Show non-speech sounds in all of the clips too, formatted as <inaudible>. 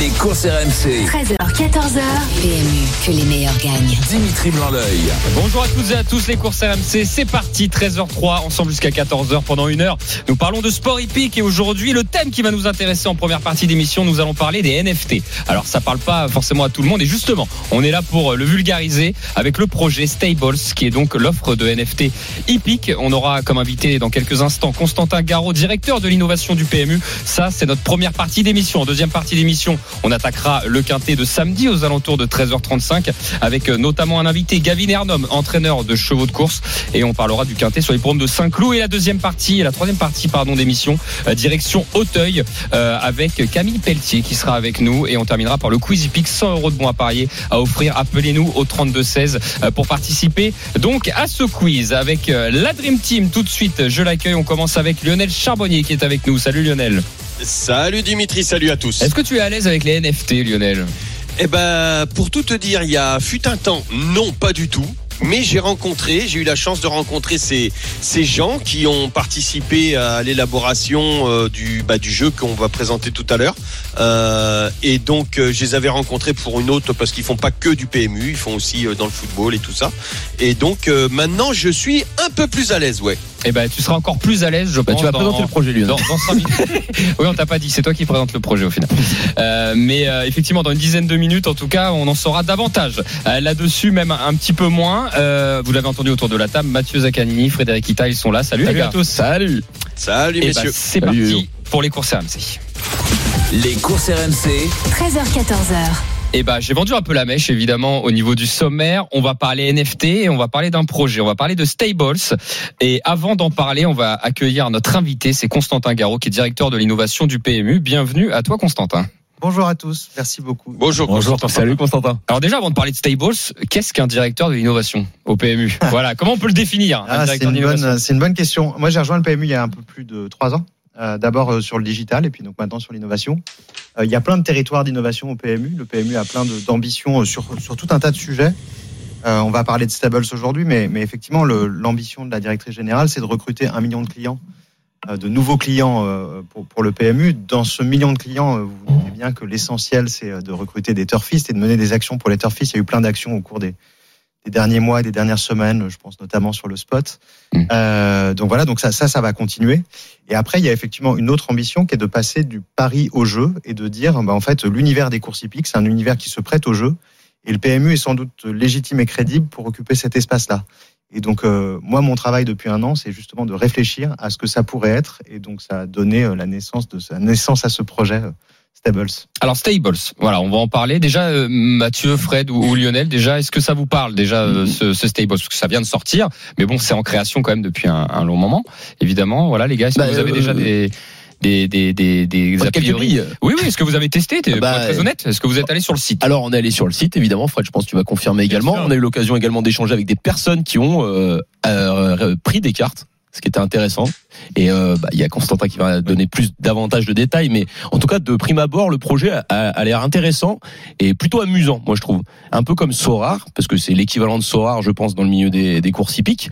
Les courses RMC. 13h, 14h. PMU, que les meilleurs gagnent. Dimitri Blanc-L'œil. Bonjour à toutes et à tous les courses RMC, c'est parti 13h03 ensemble jusqu'à 14h pendant une heure. Nous parlons de sport hippique et aujourd'hui le thème qui va nous intéresser en première partie d'émission, nous allons parler des NFT. Alors ça parle pas forcément à tout le monde et justement, on est là pour le vulgariser avec le projet Stables qui est donc l'offre de NFT hippique. On aura comme invité dans quelques instants Constantin Garot, directeur de l'innovation du PMU. Ça, c'est notre première partie d'émission. En deuxième partie d'émission, on attaquera le quintet de samedi aux alentours de 13h35 avec euh, notamment un invité Gavin Ernom, entraîneur de chevaux de course et on parlera du quintet sur les programmes de Saint-Cloud et la deuxième partie, la troisième partie pardon d'émission euh, direction Auteuil euh, avec Camille Pelletier qui sera avec nous et on terminera par le Quizy Peak 100 euros de bons à parier à offrir. Appelez-nous au 32 16 pour participer donc à ce quiz avec la Dream Team tout de suite. Je l'accueille. On commence avec Lionel Charbonnier qui est avec nous. Salut Lionel. Salut Dimitri, salut à tous. Est-ce que tu es à l'aise avec les NFT, Lionel Eh ben, pour tout te dire, il y a fut un temps, non, pas du tout. Mais j'ai rencontré, j'ai eu la chance de rencontrer ces, ces gens qui ont participé à l'élaboration euh, du, bah, du jeu qu'on va présenter tout à l'heure. Euh, et donc, euh, je les avais rencontrés pour une autre parce qu'ils font pas que du PMU, ils font aussi dans le football et tout ça. Et donc, maintenant, je suis un peu plus à l'aise, ouais. Eh ben, tu seras encore plus à l'aise, je Bah, pense. tu vas dans- présenter le projet, Lionel. Dans, dans cinq minutes. <laughs> oui, on t'a pas dit, c'est toi qui présente le projet au final. <laughs> Euh, mais euh, effectivement, dans une dizaine de minutes, en tout cas, on en saura davantage. Euh, Là-dessus, même un, petit peu moins. Euh, vous l'avez entendu autour de la table, Mathieu Zaccanini, Frédéric Ita, ils sont là. Salut, les gars. Salut. Salut Eh ben, messieurs. c'est Salut, parti pour les courses RMC. Les courses RMC. 13h, 14h. Eh ben, j'ai vendu un peu la mèche, évidemment, au niveau du sommaire. On va parler NFT et on va parler d'un projet. On va parler de Stables. Et avant d'en parler, on va accueillir notre invité. C'est Constantin Garot, qui est directeur de l'innovation du PMU. Bienvenue à toi, Constantin. Bonjour à tous, merci beaucoup. Bonjour. Bonjour. Salut Constantin. Alors déjà, avant de parler de Stables, qu'est-ce qu'un directeur de l'innovation au PMU <laughs> Voilà, comment on peut le définir un Ah, c'est directeur une, bonne, c'est une bonne question. Moi, j'ai rejoint le PMU il y a un peu plus de trois ans. Euh, D'abord euh, sur le digital et puis donc maintenant sur l'innovation. Euh, il y a plein de territoires d'innovation au PMU. Le PMU a plein d'ambitions euh, sur, sur tout un tas de sujets. On va parler de Stables aujourd'hui, mais, mais effectivement, l'ambition de la directrice générale, c'est de recruter un million de clients, de nouveaux clients pour, pour le PMU. Dans ce million de clients, vous voyez bien que l'essentiel, c'est de recruter des turfistes et de mener des actions pour les turfistes. Il y a eu plein d'actions au cours des, des derniers mois et des dernières semaines, je pense notamment sur le spot. Mm. Euh, donc voilà, donc ça, ça, ça va continuer. Et après, il y a effectivement une autre ambition qui est de passer du pari au jeu et de dire, bah, en fait, l'univers des courses hippiques, c'est un univers qui se prête au jeu. Et le PMU est sans doute légitime et crédible pour occuper cet espace-là. Et donc, euh, moi, mon travail depuis un an, c'est justement de réfléchir à ce que ça pourrait être. Et donc, ça a donné euh, la naissance de sa naissance à ce projet euh, Stables. Alors Stables, voilà, on va en parler. Déjà, euh, Mathieu, Fred ou, ou Lionel, déjà, est-ce que ça vous parle déjà euh, ce, ce Stables? Parce que ça vient de sortir, mais bon, c'est en création quand même depuis un, un long moment, évidemment. Voilà, les gars, est-ce que Bah, vous avez euh, déjà des des des des, des a priori. Oui, oui. Est-ce que vous avez testé? T'es- Bah, Pour être très honnête, est-ce que vous êtes allé sur le site? Alors on est allé sur le site évidemment Fred je pense que tu vas confirmer également. On a eu l'occasion également d'échanger avec des personnes qui ont euh, euh, pris des cartes ce qui était intéressant. Et euh, bah, il y a Constantin qui va donner plus davantage de détails mais en tout cas de prime abord le projet a, a l'air intéressant et plutôt amusant moi je trouve. Un peu comme Sorar parce que c'est l'équivalent de Sorar je pense dans le milieu des, des courses hippiques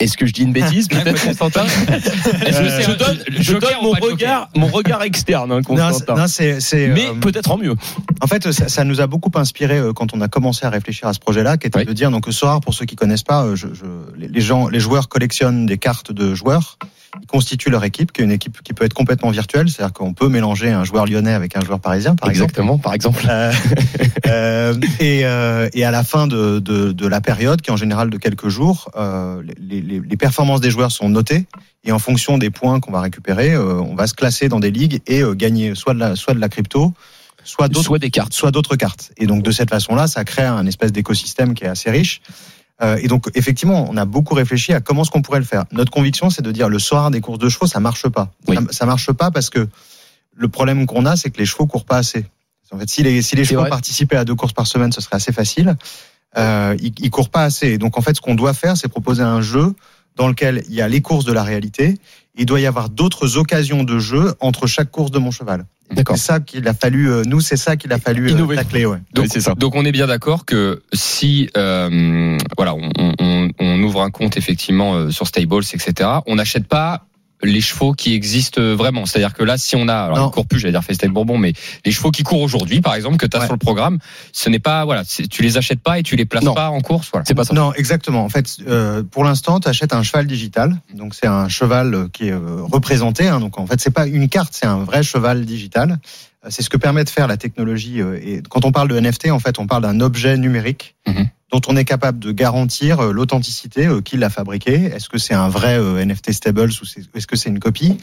est-ce que je dis une bêtise peut-être Constantin <laughs> je un- donne, le je Joker donne mon regard mon regard externe hein, Non, c'est- Constantin. non, c'est, c'est, mais euh, peut-être en mieux. En fait, ça, ça nous a beaucoup inspiré euh, quand on a commencé à réfléchir à ce projet-là, qui était Oui. de dire donc Sorar, pour ceux qui connaissent pas, euh, je, je, les gens, les joueurs collectionnent des cartes de joueurs, constituent leur équipe, qui est une équipe qui peut être complètement virtuelle, c'est-à-dire qu'on peut mélanger un joueur lyonnais avec un joueur parisien, par exemple. exactement par exemple Euh, <laughs> euh, et, euh, et à la fin de, de, de la période, qui est en général de quelques jours, euh, les, les, les performances des joueurs sont notées et en fonction des points qu'on va récupérer, euh, on va se classer dans des ligues et euh, gagner soit de la, soit de la crypto, soit d'autres soit des cartes soit d'autres cartes. Et donc de cette façon-là, ça crée un espèce d'écosystème qui est assez riche. Euh, et donc effectivement, on a beaucoup réfléchi à comment est-ce qu'on pourrait le faire. Notre conviction, c'est de dire le soir des courses de chevaux, ça marche pas. Oui. Ça, ça marche pas parce que le problème qu'on a, c'est que les chevaux courent pas assez. En fait, si les, si les C'est chevaux vrai. participaient à deux courses par semaine, ce serait assez facile. Euh, ils, ils courent pas assez. Et donc en fait, ce qu'on doit faire, c'est proposer un jeu dans lequel il y a les courses de la réalité. Il doit y avoir d'autres occasions de jeu entre chaque course de mon cheval. D'accord. C'est ça qu'il a fallu, euh, nous, c'est ça qu'il a fallu euh, Innover. tacler, ouais. Donc, Oui, c'est ça. donc on est bien d'accord que si euh, voilà on, on- on ouvre un compte effectivement euh, sur Stables etc. On n'achète pas les chevaux qui existent vraiment. C'est-à-dire que là, si on a, alors Non. ils courent plus, j'allais dire Festel Bourbon, mais les chevaux qui courent aujourd'hui, par exemple, que tu as Ouais. sur le programme, ce n'est pas, voilà, tu les achètes pas et tu les places Non. pas en course, voilà. C'est pas ça. Non, exactement. En fait, euh, pour l'instant, tu achètes un cheval digital. Donc, c'est un cheval euh, qui est euh, représenté. hein. donc, en fait, c'est pas une carte, c'est un vrai cheval digital. Euh, C'est ce que permet de faire la technologie. euh, et quand on parle de NFT, en fait, on parle d'un objet numérique Mhm. Dont on est capable de garantir euh, l'authenticité, euh, qui l'a fabriqué. Est-ce que c'est un vrai euh, NFT Stables ou est-ce que c'est une copie?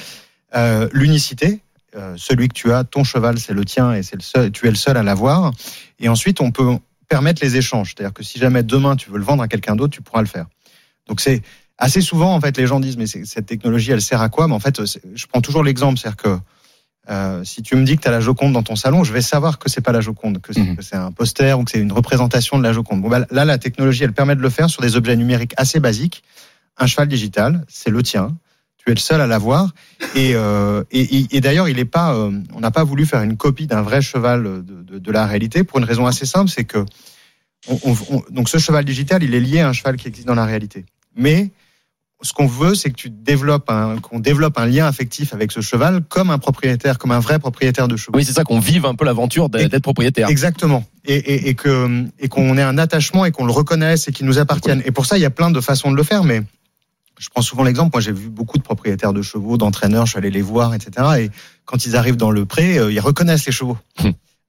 Euh, L'unicité. euh, celui que tu as, ton cheval, c'est le tien et c'est le seul, tu es le seul à l'avoir. Et ensuite, on peut permettre les échanges. C'est-à-dire que si jamais demain tu veux le vendre à quelqu'un d'autre, tu pourras le faire. Donc c'est assez souvent en fait les gens disent mais cette technologie elle sert à quoi? Mais en fait je prends toujours l'exemple, c'est-à-dire que euh, si tu me dis que tu as la Joconde dans ton salon, je vais savoir que c'est pas la Joconde, que c'est Mhm. que c'est un poster ou que c'est une représentation de la Joconde. Bon, bah, là la technologie elle permet de le faire sur des objets numériques assez basiques. Un cheval digital, c'est le tien. Tu es le seul à l'avoir. Et, euh, et, d'ailleurs, il est pas. euh, on n'a pas voulu faire une copie d'un vrai cheval de, de, de la réalité pour une raison assez simple, c'est que on- on- donc ce cheval digital, il est lié à un cheval qui existe dans la réalité. Mais ce qu'on veut, c'est que tu développes un, qu'on développe un lien affectif avec ce cheval comme un propriétaire, comme un vrai propriétaire de chevaux. Oui, c'est ça qu'on vive un peu l'aventure d'être propriétaire. Exactement. Et, et, et que et qu'on ait un attachement et qu'on le reconnaisse et qu'il nous appartienne. Et pour ça, il y a plein de façons de le faire, mais je prends souvent l'exemple. Moi, j'ai vu beaucoup de propriétaires de chevaux, d'entraîneurs. Je suis allé les voir, etc. Et quand ils arrivent dans le pré, euh, ils reconnaissent les chevaux.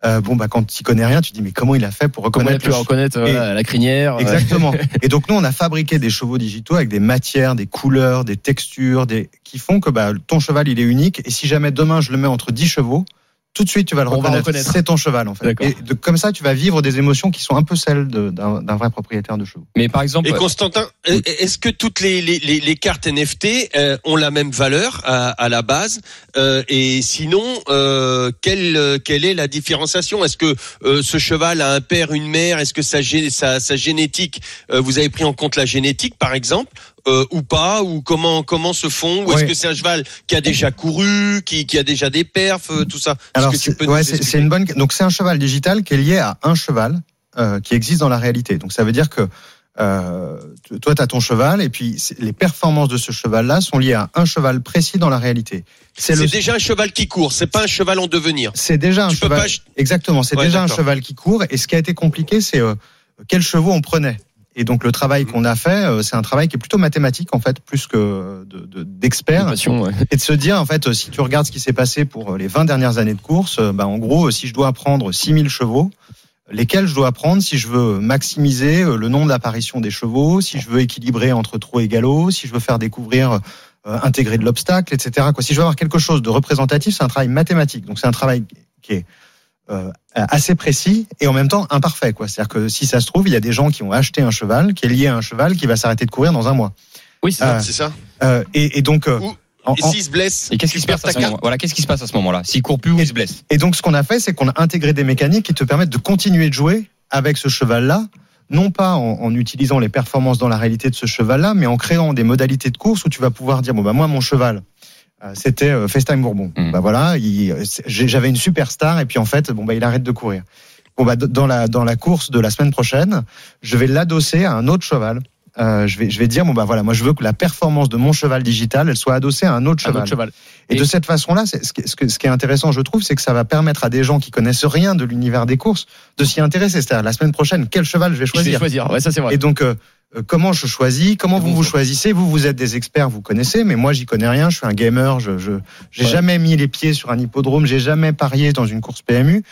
Euh, bon, bah, quand tu connais rien, tu dis mais comment il a fait pour reconnaître reconnaître voilà, la crinière Exactement. <laughs> Et donc nous, on a fabriqué des chevaux digitaux avec des matières, des couleurs, des textures, des qui font que bah, ton cheval il est unique. Et si jamais demain je le mets entre 10 chevaux, tout de suite tu vas le va reconnaître. reconnaître. C'est ton cheval en fait. D'accord. Et de, comme ça, tu vas vivre des émotions qui sont un peu celles d'un d'un vrai propriétaire de chevaux. Mais par exemple, Et Constantin, euh, est-ce que toutes les, les, les, les cartes NFT euh, ont la même valeur à, à la base Euh, Et sinon, euh, quelle, quelle est la différenciation? Est-ce que euh, ce cheval a un père, une mère? Est-ce que sa, sa, sa génétique, euh, vous avez pris en compte la génétique par exemple? Euh, ou pas ou comment comment se font ou est-ce que c'est un cheval qui a déjà couru qui, qui a déjà des perfs euh, tout ça? Alors c'est ouais, une bonne. Donc c'est un cheval digital qui est lié à un cheval euh, qui existe dans la réalité. Donc ça veut dire que euh, toi, tu as ton cheval et puis les performances de ce cheval-là sont liées à un cheval précis dans la réalité. c'est le déjà un cheval qui court c'est pas un cheval en devenir C'est déjà un tu cheval. pas Exactement, c'est Ouais, déjà un cheval qui court. Et ce qui a été compliqué, c'est euh, quels chevaux on prenait. Et donc le travail Mhm. qu'on a fait, euh, c'est un travail qui est plutôt mathématique en fait, plus que de- de- d'expert, passion, ouais. <laughs> et de se dire en fait, euh, si tu regardes ce qui s'est passé pour euh, les 20 dernières années de course, bah, en gros, si je dois prendre 6000 chevaux, lesquels je dois prendre si je veux maximiser le nombre d'apparitions des chevaux, si je veux équilibrer entre trot et galop, si je veux faire découvrir euh, intégrer de l'obstacle, etc. Quoi. Si je veux avoir quelque chose de représentatif, c'est un travail mathématique. Donc c'est un travail qui est euh, assez précis et en même temps imparfait. Quoi. C'est-à-dire que si ça se trouve, il y a des gens qui ont acheté un cheval qui est lié à un cheval qui va s'arrêter de courir dans un mois. Oui, c'est ça. c'est ça Euh, et, et donc, euh, Ou- en- et s'il se blesse et qu'est-ce qui se passe à ce moment Voilà, qu'est-ce qui se passe à ce moment-là? S'il court plus ou il se blesse Et donc, ce qu'on a fait, c'est qu'on a intégré des mécaniques qui te permettent de continuer de jouer avec ce cheval-là, non pas en, en utilisant les performances dans la réalité de ce cheval-là, mais en créant des modalités de course où tu vas pouvoir dire bon bah moi mon cheval. Euh, C'était euh, FaceTime Bourbon. Mhm. Bah voilà, j'avais une superstar et puis en fait, bon bah il arrête de courir. Bon bah dans la dans la course de la semaine prochaine, je vais l'adosser à un autre cheval. Euh, je vais je vais dire bon bah voilà, moi je veux que la performance de mon cheval digital, elle soit adossée à un autre Un cheval. autre cheval. Et, Et- de cette façon-là, c'est- ce, qui- ce que- ce qui est intéressant, je trouve, c'est que ça va permettre à des gens qui connaissent rien de l'univers des courses de s'y intéresser. C'est-à-dire la semaine prochaine, quel cheval je vais Je vais choisir? choisir. Ouais, ça c'est vrai. Et donc, euh, comment je choisis Comment vous vous choisissez Vous, vous êtes des experts, vous connaissez, mais moi, j'y connais rien. Je suis un gamer. Je, je j'ai Ouais. jamais mis les pieds sur un hippodrome. J'ai jamais parié dans une course PMU.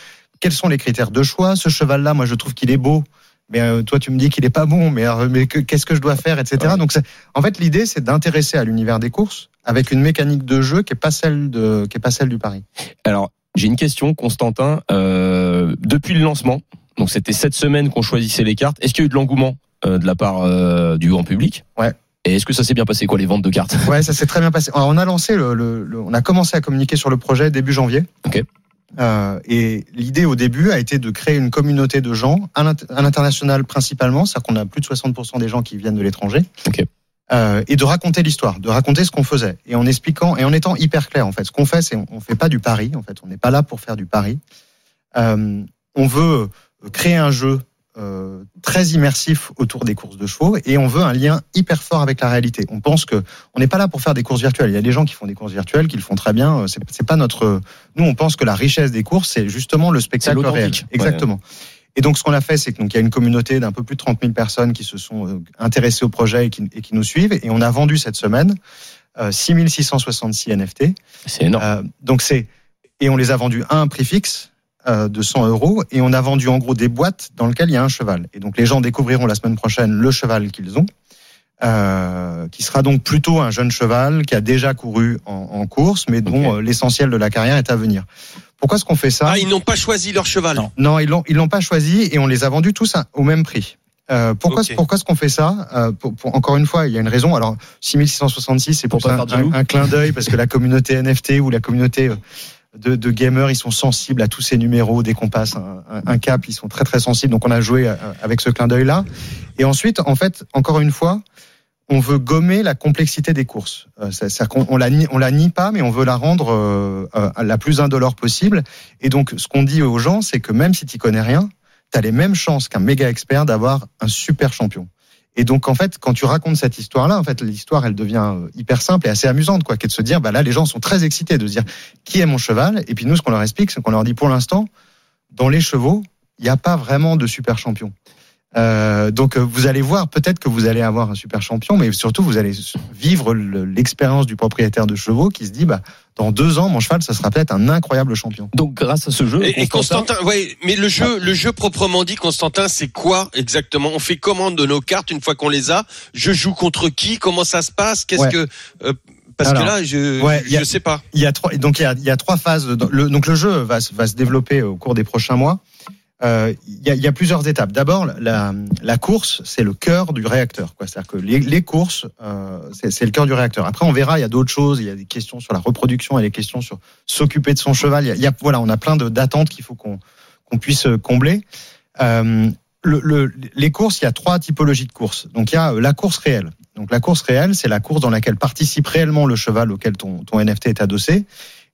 Quels sont les critères de choix? Ce cheval-là, moi, je trouve qu'il est beau. Mais euh, toi, tu me dis qu'il est pas bon. Mais, euh, mais que- qu'est-ce que je dois faire, etc. Ouais. Donc, c'est- en fait, l'idée, c'est d'intéresser à l'univers des courses avec une mécanique de jeu qui est pas celle de, qui est pas celle du pari. Alors, j'ai une question, Constantin. Euh, depuis le lancement, donc c'était cette semaine qu'on choisissait les cartes. Est-ce qu'il y a eu de l'engouement? euh, de la part euh, du grand public Ouais. Et est-ce que ça s'est bien passé quoi les ventes de cartes? Ouais, ça s'est très bien passé. Alors, on a lancé le, le- le- on a commencé à communiquer sur le projet début janvier. Ok. Euh, et l'idée au début a été de créer une communauté de gens à l'int- à l'international principalement, c'est-à-dire qu'on a plus de 60% des gens qui viennent de l'étranger. Ok. euh, et de raconter l'histoire, de raconter ce qu'on faisait, et en expliquant et en étant hyper clair en fait. Ce qu'on fait, c'est on, on fait pas du pari, en fait, on n'est pas là pour faire du pari. Euh, on veut créer un jeu euh, très immersif autour des courses de chevaux et on veut un lien hyper fort avec la réalité. On pense que on n'est pas là pour faire des courses virtuelles. Il y a des gens qui font des courses virtuelles, qui le font très bien. Euh, C'est pas notre. Nous, on pense que la richesse des courses, c'est justement le spectacle réel. Ouais. Exactement. Et donc, ce qu'on a fait, c'est que donc il y a une communauté d'un peu plus de 30 000 personnes qui se sont euh, intéressées au projet et qui, et qui nous suivent. Et on a vendu cette semaine euh, 6 666 NFT. C'est énorme. Euh, donc c'est et on les a vendus à un prix fixe de 100 euros et on a vendu en gros des boîtes dans lesquelles il y a un cheval. Et donc les gens découvriront la semaine prochaine le cheval qu'ils ont, euh, qui sera donc plutôt un jeune cheval qui a déjà couru en, en course, mais dont euh, l'essentiel de la carrière est à venir. Pourquoi est-ce qu'on fait ça? Ah, ils n'ont pas choisi leur cheval. Non. non, ils l'ont ils l'ont pas choisi et on les a vendus tous au même prix. Euh, pourquoi pourquoi est-ce qu'on fait ça? Euh, pour, pour- Encore une fois, il y a une raison. Alors 6666, c'est pour, Pour ça un, un clin d'œil parce que la communauté NFT ou la communauté euh, de, de gamers, ils sont sensibles à tous ces numéros. Dès qu'on passe un, un- cap, ils sont très très sensibles. Donc on a joué euh, avec ce clin d'œil là. Et ensuite, en fait, encore une fois, on veut gommer la complexité des courses. Euh, c'est- C'est-à-dire qu'on on la, nie- on la nie pas, mais on veut la rendre euh, euh, la plus indolore possible. Et donc, ce qu'on dit aux gens, c'est que même si tu connais rien, tu as les mêmes chances qu'un méga expert d'avoir un super champion. Et donc, en fait, quand tu racontes cette histoire-là, en fait, l'histoire, elle devient euh, hyper simple et assez amusante, quoi, qui est de se dire, bah là, les gens sont très excités de se dire, qui est mon cheval? Et puis nous, ce qu'on leur explique, c'est qu'on leur dit, pour l'instant, dans les chevaux, il n'y a pas vraiment de super champion. Euh, donc, euh, vous allez voir, peut-être que vous allez avoir un super champion, mais surtout, vous allez vivre le- l'expérience du propriétaire de chevaux qui se dit, bah, dans deux ans, mon cheval, ça sera peut-être un incroyable champion. Donc grâce à ce jeu, Et, et Constantin, ouais, mais le jeu, le jeu proprement dit, Constantin, c'est quoi exactement? On fait commande de nos cartes une fois qu'on les a. Je joue contre qui? Comment ça se passe? Qu'est-ce Ouais. que euh, Parce Alors, que là, je, ouais, je a- sais pas. Il y a trois, donc il y a, il y a trois phases. Le, donc le jeu va, se- va se développer au cours des prochains mois. Euh, il, y a, y a plusieurs étapes. D'abord, la, la course, c'est le cœur du réacteur. C'est-à-dire que les, les courses, euh, c'est le cœur du réacteur. Après, on verra, il y a d'autres choses. Il y a des questions sur la reproduction, il y a des questions sur s'occuper de son cheval. Il y y a- voilà, on a plein d'attentes qu'il faut qu'on qu'on puisse combler. Euh, le, le- les courses, il y a trois typologies de courses. Donc il y a euh, la course réelle. Donc la course réelle, c'est la course dans laquelle participe réellement le cheval auquel ton, ton NFT est adossé.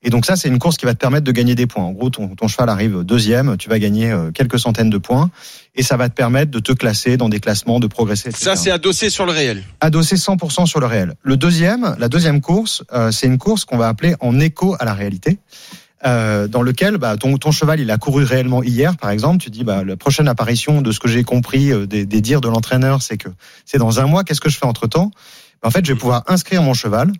Et donc ça, c'est une course qui va te permettre de gagner des points. En gros, ton, ton cheval arrive deuxième, tu vas gagner euh, quelques centaines de points, et ça va te permettre de te classer dans des classements, de progresser. etc Ça, c'est adossé sur le réel. adossé 100% sur le réel. Le deuxième, la deuxième course, euh, c'est une course qu'on va appeler en écho à la réalité. Euh, dans lequel bah, ton, ton cheval il a couru réellement hier par exemple tu dis bah la prochaine apparition de ce que j'ai compris euh, des, des dires de l'entraîneur c'est que c'est dans un mois qu'est-ce que je fais entre temps en fait je vais pouvoir inscrire mon cheval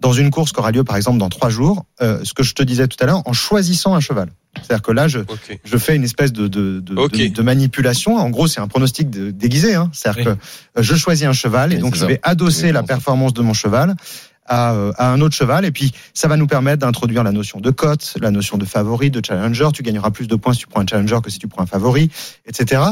dans une course qui aura lieu par exemple dans trois jours euh, ce que je te disais tout à l'heure en choisissant un cheval c'est-à-dire que là je, je fais une espèce de, de, de, de- de manipulation. En gros, c'est un pronostic de- déguisé. Hein. C'est-à-dire Oui. que euh, je choisis un cheval et Oui, donc je ça. vais adosser Oui, la performance de mon cheval à, euh, à un autre cheval. Et puis, ça va nous permettre d'introduire la notion de cote, la notion de favori, de challenger. Tu gagneras plus de points si tu prends un challenger que si tu prends un favori, etc.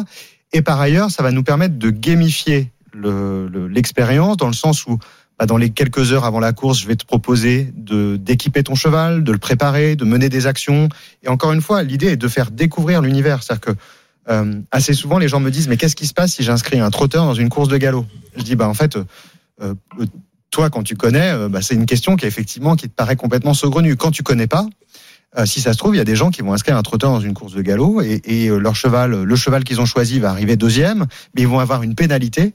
Et par ailleurs, ça va nous permettre de gamifier le- le- l'expérience dans le sens où bah, dans les quelques heures avant la course, je vais te proposer de d'équiper ton cheval, de le préparer, de mener des actions. Et encore une fois, l'idée est de faire découvrir l'univers. C'est-à-dire que euh, assez souvent, les gens me disent mais qu'est-ce qui se passe si j'inscris un trotteur dans une course de galop? Je dis bah en fait, euh, euh, toi quand tu connais, euh, bah, c'est une question qui effectivement qui te paraît complètement saugrenue. Quand tu connais pas, euh, si ça se trouve, il y a des gens qui vont inscrire un trotteur dans une course de galop et, et, leur cheval, le cheval qu'ils ont choisi va arriver deuxième, mais ils vont avoir une pénalité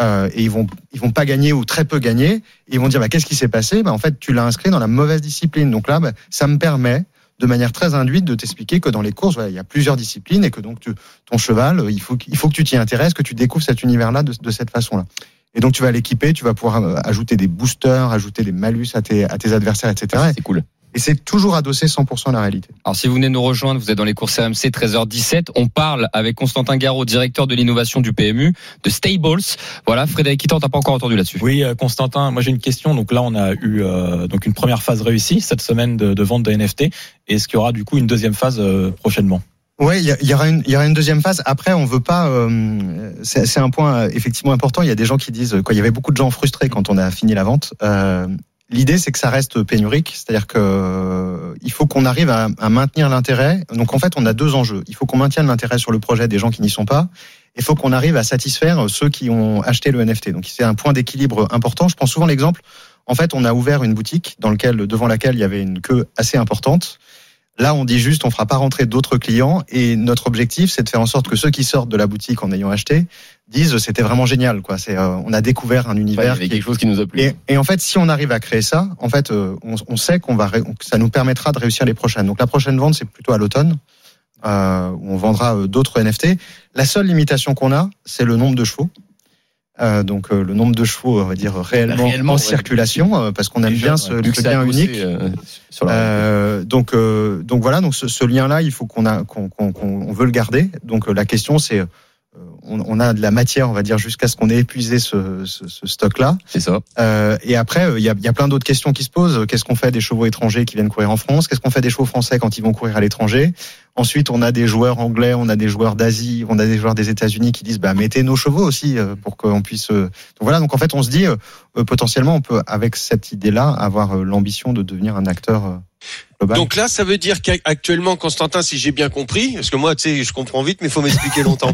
euh, et ils vont ils vont pas gagner ou très peu gagner. Ils vont dire bah, qu'est-ce qui s'est passé? Bah, En fait, tu l'as inscrit dans la mauvaise discipline. Donc là, bah, ça me permet de manière très induite de t'expliquer que dans les courses, il y a plusieurs disciplines et que donc tu, ton cheval, euh, il faut, il faut que tu t'y intéresses, que tu découvres cet univers-là de, de cette façon-là. Et donc tu vas l'équiper, tu vas pouvoir euh, ajouter des boosters, ajouter des malus à tes, à tes adversaires, etc. c'est cool. Et c'est toujours adossé 100% à la réalité. Alors si vous venez de nous rejoindre, vous êtes dans les courses RMC 13h17. On parle avec Constantin Garot, directeur de l'innovation du PMU, de Stables. Voilà, Frédéric Kittan, t'as pas encore entendu là-dessus. Oui, euh, Constantin, moi j'ai une question. Donc là, on a eu euh, donc une première phase réussie cette semaine de, de vente de NFT. Est-ce qu'il y aura du coup une deuxième phase euh, prochainement? Oui, il y, aura une, il y aura une deuxième phase. Après, on veut pas. euh, c'est c'est un point euh, effectivement important. Il y a des gens qui disent quoi. Il y avait beaucoup de gens frustrés quand on a fini la vente. Euh, L'idée, c'est que ça reste pénurique, c'est-à-dire que euh, il faut qu'on arrive à, à maintenir l'intérêt. Donc en fait, on a deux enjeux. Il faut qu'on maintienne l'intérêt sur le projet des gens qui n'y sont pas. Il faut qu'on arrive à satisfaire ceux qui ont acheté le NFT. Donc c'est un point d'équilibre important. Je prends souvent l'exemple. En fait, on a ouvert une boutique dans lequel, devant laquelle il y avait une queue assez importante. Là, on dit juste, on fera pas rentrer d'autres clients. Et notre objectif, c'est de faire en sorte que ceux qui sortent de la boutique en ayant acheté disent, c'était vraiment génial. Quoi. C'est, euh, on a découvert un Ouais, il y univers avait qui quelque chose qui nous a plu. et, et en fait, si on arrive à créer ça, en fait, euh, on, on sait qu'on va, ré- que ça nous permettra de réussir les prochaines. Donc la prochaine vente, c'est plutôt à l'automne, euh, où on vendra euh, d'autres NFT. La seule limitation qu'on a, c'est le nombre de chevaux. Euh, donc euh, le nombre de chevaux, on va dire réellement, Réellement, en ouais. circulation, euh, parce qu'on aime bien ouais, ce, a lien unique. euh, sur la- donc, euh, donc voilà, donc ce, ce lien-là, il faut qu'on a, qu'on, qu'on, qu'on- on veut le garder. Donc euh, la question, c'est, on, on a de la matière, on va dire, jusqu'à ce qu'on ait épuisé ce, ce, ce stock-là. C'est ça. Euh, et après, euh, il y, a, y a plein d'autres questions qui se posent. Qu'est-ce qu'on fait des chevaux étrangers qui viennent courir en France? Qu'est-ce qu'on fait des chevaux français quand ils vont courir à l'étranger? Ensuite, on a des joueurs anglais, on a des joueurs d'Asie, on a des joueurs des États-Unis qui disent bah mettez nos chevaux aussi euh, pour qu'on puisse. euh, Donc voilà. Donc en fait, on se dit euh, euh, potentiellement, on peut avec cette idée-là avoir euh, l'ambition de devenir un acteur euh, global. Donc là, ça veut dire qu'actuellement, Constantin, si j'ai bien compris, parce que moi, tu sais, je comprends vite, mais il faut m'expliquer longtemps.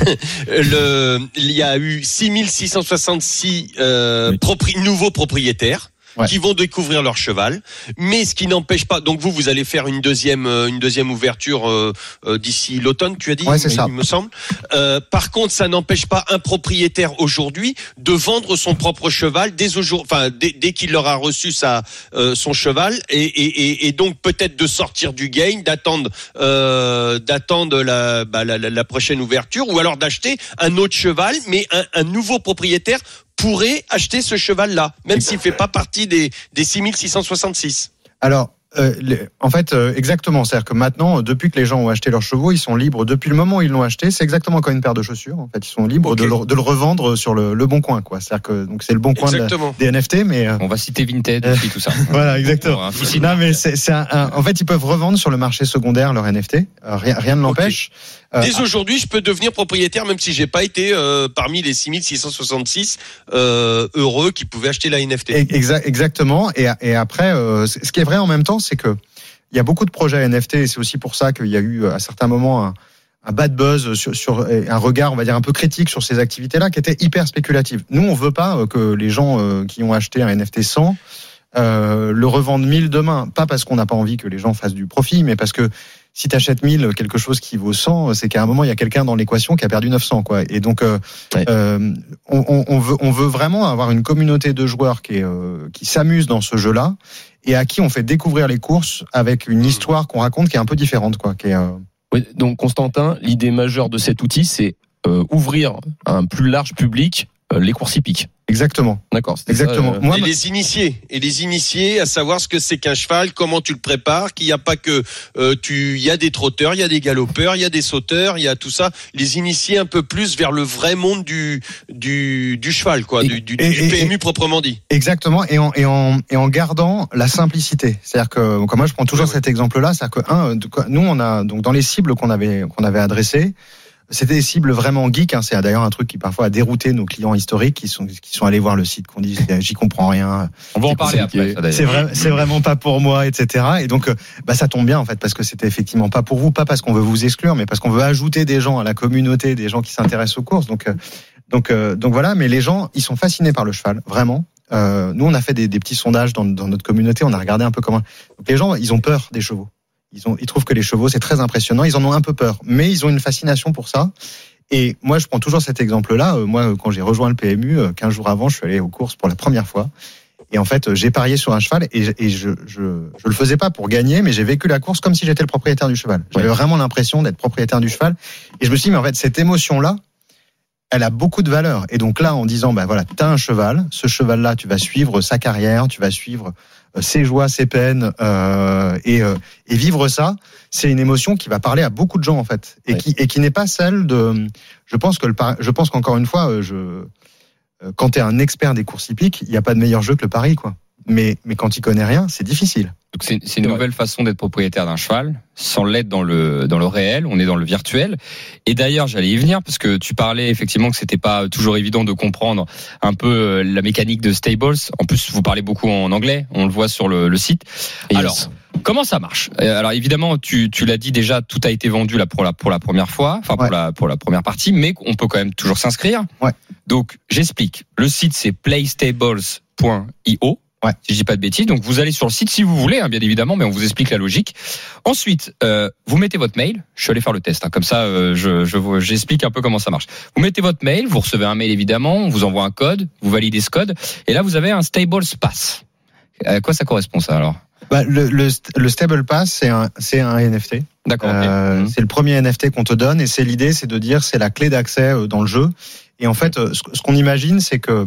<laughs> Le, il y a eu 6666 euh, propri- nouveaux propriétaires. Ouais. qui vont découvrir leur cheval, mais ce qui n'empêche pas. Donc vous, vous allez faire une deuxième, euh, une deuxième ouverture euh, euh, d'ici l'automne, tu as dit, Ouais, c'est il, ça. me semble. Euh, par contre, ça n'empêche pas un propriétaire aujourd'hui de vendre son propre cheval dès aujourd'hui, enfin dès, dès qu'il aura reçu sa euh, son cheval et, et, et, donc peut-être de sortir du game, d'attendre euh, d'attendre la, bah, la, la, la prochaine ouverture ou alors d'acheter un autre cheval, mais un, un nouveau propriétaire pourrait acheter ce cheval-là, même s'il fait pas partie des, des 6666. Alors, euh, les- en fait, euh, exactement. C'est-à-dire que maintenant, euh, depuis que les gens ont acheté leurs chevaux, ils sont libres. Depuis le moment où ils l'ont acheté, c'est exactement comme une paire de chaussures. En fait, ils sont libres de, le, de le revendre sur le, le bon coin, quoi. C'est-à-dire que donc c'est le bon coin de la- des NFT, mais euh, On va citer Vinted et tout ça. <laughs> voilà, exactement. Non, mais c'est, en fait, ils peuvent revendre sur le marché secondaire leur NFT. Euh, rien, rien ne l'empêche. Euh, Dès aujourd'hui, je peux devenir propriétaire, même si j'ai pas été euh, parmi les 6666 euh, heureux qui pouvaient acheter la NFT. Exa- exactement. Et, et après, euh, ce qui est vrai en même temps, c'est que il y a beaucoup de projets NFT. Et c'est aussi pour ça qu'il y a eu à certains moments un, un bad buzz sur, sur un regard, on va dire un peu critique sur ces activités-là, qui étaient hyper spéculatives. Nous, on veut pas euh, que les gens euh, qui ont acheté un NFT 100 euh, le revendent 1000 demain. Pas parce qu'on n'a pas envie que les gens fassent du profit, mais parce que si tu achètes 1000 quelque chose qui vaut 100, c'est qu'à un moment il y a quelqu'un dans l'équation qui a perdu 900 quoi. Et donc euh, Ouais. euh, on, veut on veut vraiment avoir une communauté de joueurs qui est, euh, qui s'amusent dans ce jeu-là et à qui on fait découvrir les courses avec une histoire qu'on raconte qui est un peu différente quoi. Qui est, euh, Oui, donc Constantin, l'idée majeure de cet outil, c'est euh, ouvrir à un plus large public les courses hippiques. exactement, D'accord. ça, exactement. euh, Moi, et les initiés, et les initiés à savoir ce que c'est qu'un cheval, comment tu le prépares, qu'il n'y a pas que euh, tu, il y a des trotteurs, il y a des galopeurs, il y a des sauteurs, il y a tout ça. Les initiés un peu plus vers le vrai monde du du, du cheval, quoi, Et- du, du, et- du et- PMU proprement dit. Exactement, et en, et en, et en gardant la simplicité. C'est-à-dire que, comme moi, je prends toujours Oui, oui. cet exemple-là, c'est-à-dire que, un, nous, on a, donc, dans les cibles qu'on avait, qu'on avait adressées, c'était des cibles vraiment geeks. Hein. C'est d'ailleurs un truc qui parfois a dérouté nos clients historiques qui sont, qui sont allés voir le site, qu'on dit, j'y comprends rien. On va en parler compliqué. après. C'est vrai, c'est vraiment pas pour moi, etc. Et donc, euh, bah, ça tombe bien en fait parce que c'était effectivement pas pour vous, pas parce qu'on veut vous exclure, mais parce qu'on veut ajouter des gens à la communauté, des gens qui s'intéressent aux courses. Donc, euh, donc, euh, donc voilà. Mais les gens, ils sont fascinés par le cheval, vraiment. Euh, nous, on a fait des, des petits sondages dans, dans notre communauté. On a regardé un peu comment. Donc les gens, ils ont peur des chevaux. Ils ont, ils trouvent que les chevaux c'est très impressionnant. Ils en ont un peu peur, mais ils ont une fascination pour ça. Et moi, je prends toujours cet exemple-là. Euh, moi, quand j'ai rejoint le PMU, euh, 15 jours avant, je suis allé aux courses pour la première fois. Et en fait, euh, j'ai parié sur un cheval et, et je, je, je le faisais pas pour gagner, mais j'ai vécu la course comme si j'étais le propriétaire du cheval. J'avais vraiment l'impression d'être propriétaire du cheval. Et je me suis dit, mais en fait, cette émotion-là, elle a beaucoup de valeur. Et donc là, en disant, bah voilà, t'as un cheval, ce cheval-là, tu vas suivre sa carrière, tu vas suivre euh, ses joies, ses peines, euh, et, euh, et vivre ça, c'est une émotion qui va parler à beaucoup de gens en fait, et Ouais. qui et qui n'est pas celle de. Je pense que le par- je pense qu'encore une fois, euh, je euh, quand tu es un expert des courses hippiques, il n'y a pas de meilleur jeu que le pari, quoi. Mais, mais quand il connaît rien, c'est difficile. Donc c'est c'est une nouvelle façon d'être propriétaire d'un cheval, sans l'être dans le dans le réel. On est dans le virtuel. Et d'ailleurs, j'allais y venir parce que tu parlais effectivement que c'était pas toujours évident de comprendre un peu euh, la mécanique de Stables. En plus, vous parlez beaucoup en anglais. On le voit sur le, le site. Yes. Alors, comment ça marche? Euh, Alors évidemment, tu, tu l'as dit déjà, tout a été vendu là pour la pour la première fois, enfin pour la pour la première partie, mais on peut quand même toujours s'inscrire. Ouais. Donc j'explique. Le site c'est playstables.io. Ouais. Si je dis pas de bêtises, donc vous allez sur le site si vous voulez, hein, bien évidemment, mais on vous explique la logique. Ensuite, euh, vous mettez votre mail. Je suis allé faire le test, hein, comme ça, euh, je j'explique un peu comment ça marche. Vous mettez votre mail, vous recevez un mail évidemment, on vous envoie un code, vous validez ce code, et là vous avez un Stables Pass. À quoi ça correspond ça alors? Bah, le, le, le Stable Pass, c'est un, c'est un NFT. D'accord. Euh, Mhm. C'est le premier NFT qu'on te donne et c'est l'idée, c'est de dire c'est la clé d'accès euh, dans le jeu. Et en fait, euh, ce, ce qu'on imagine, c'est que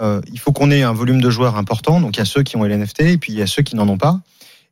euh, il faut qu'on ait un volume de joueurs important. Donc il y a ceux qui ont les NFT et puis il y a ceux qui n'en ont pas.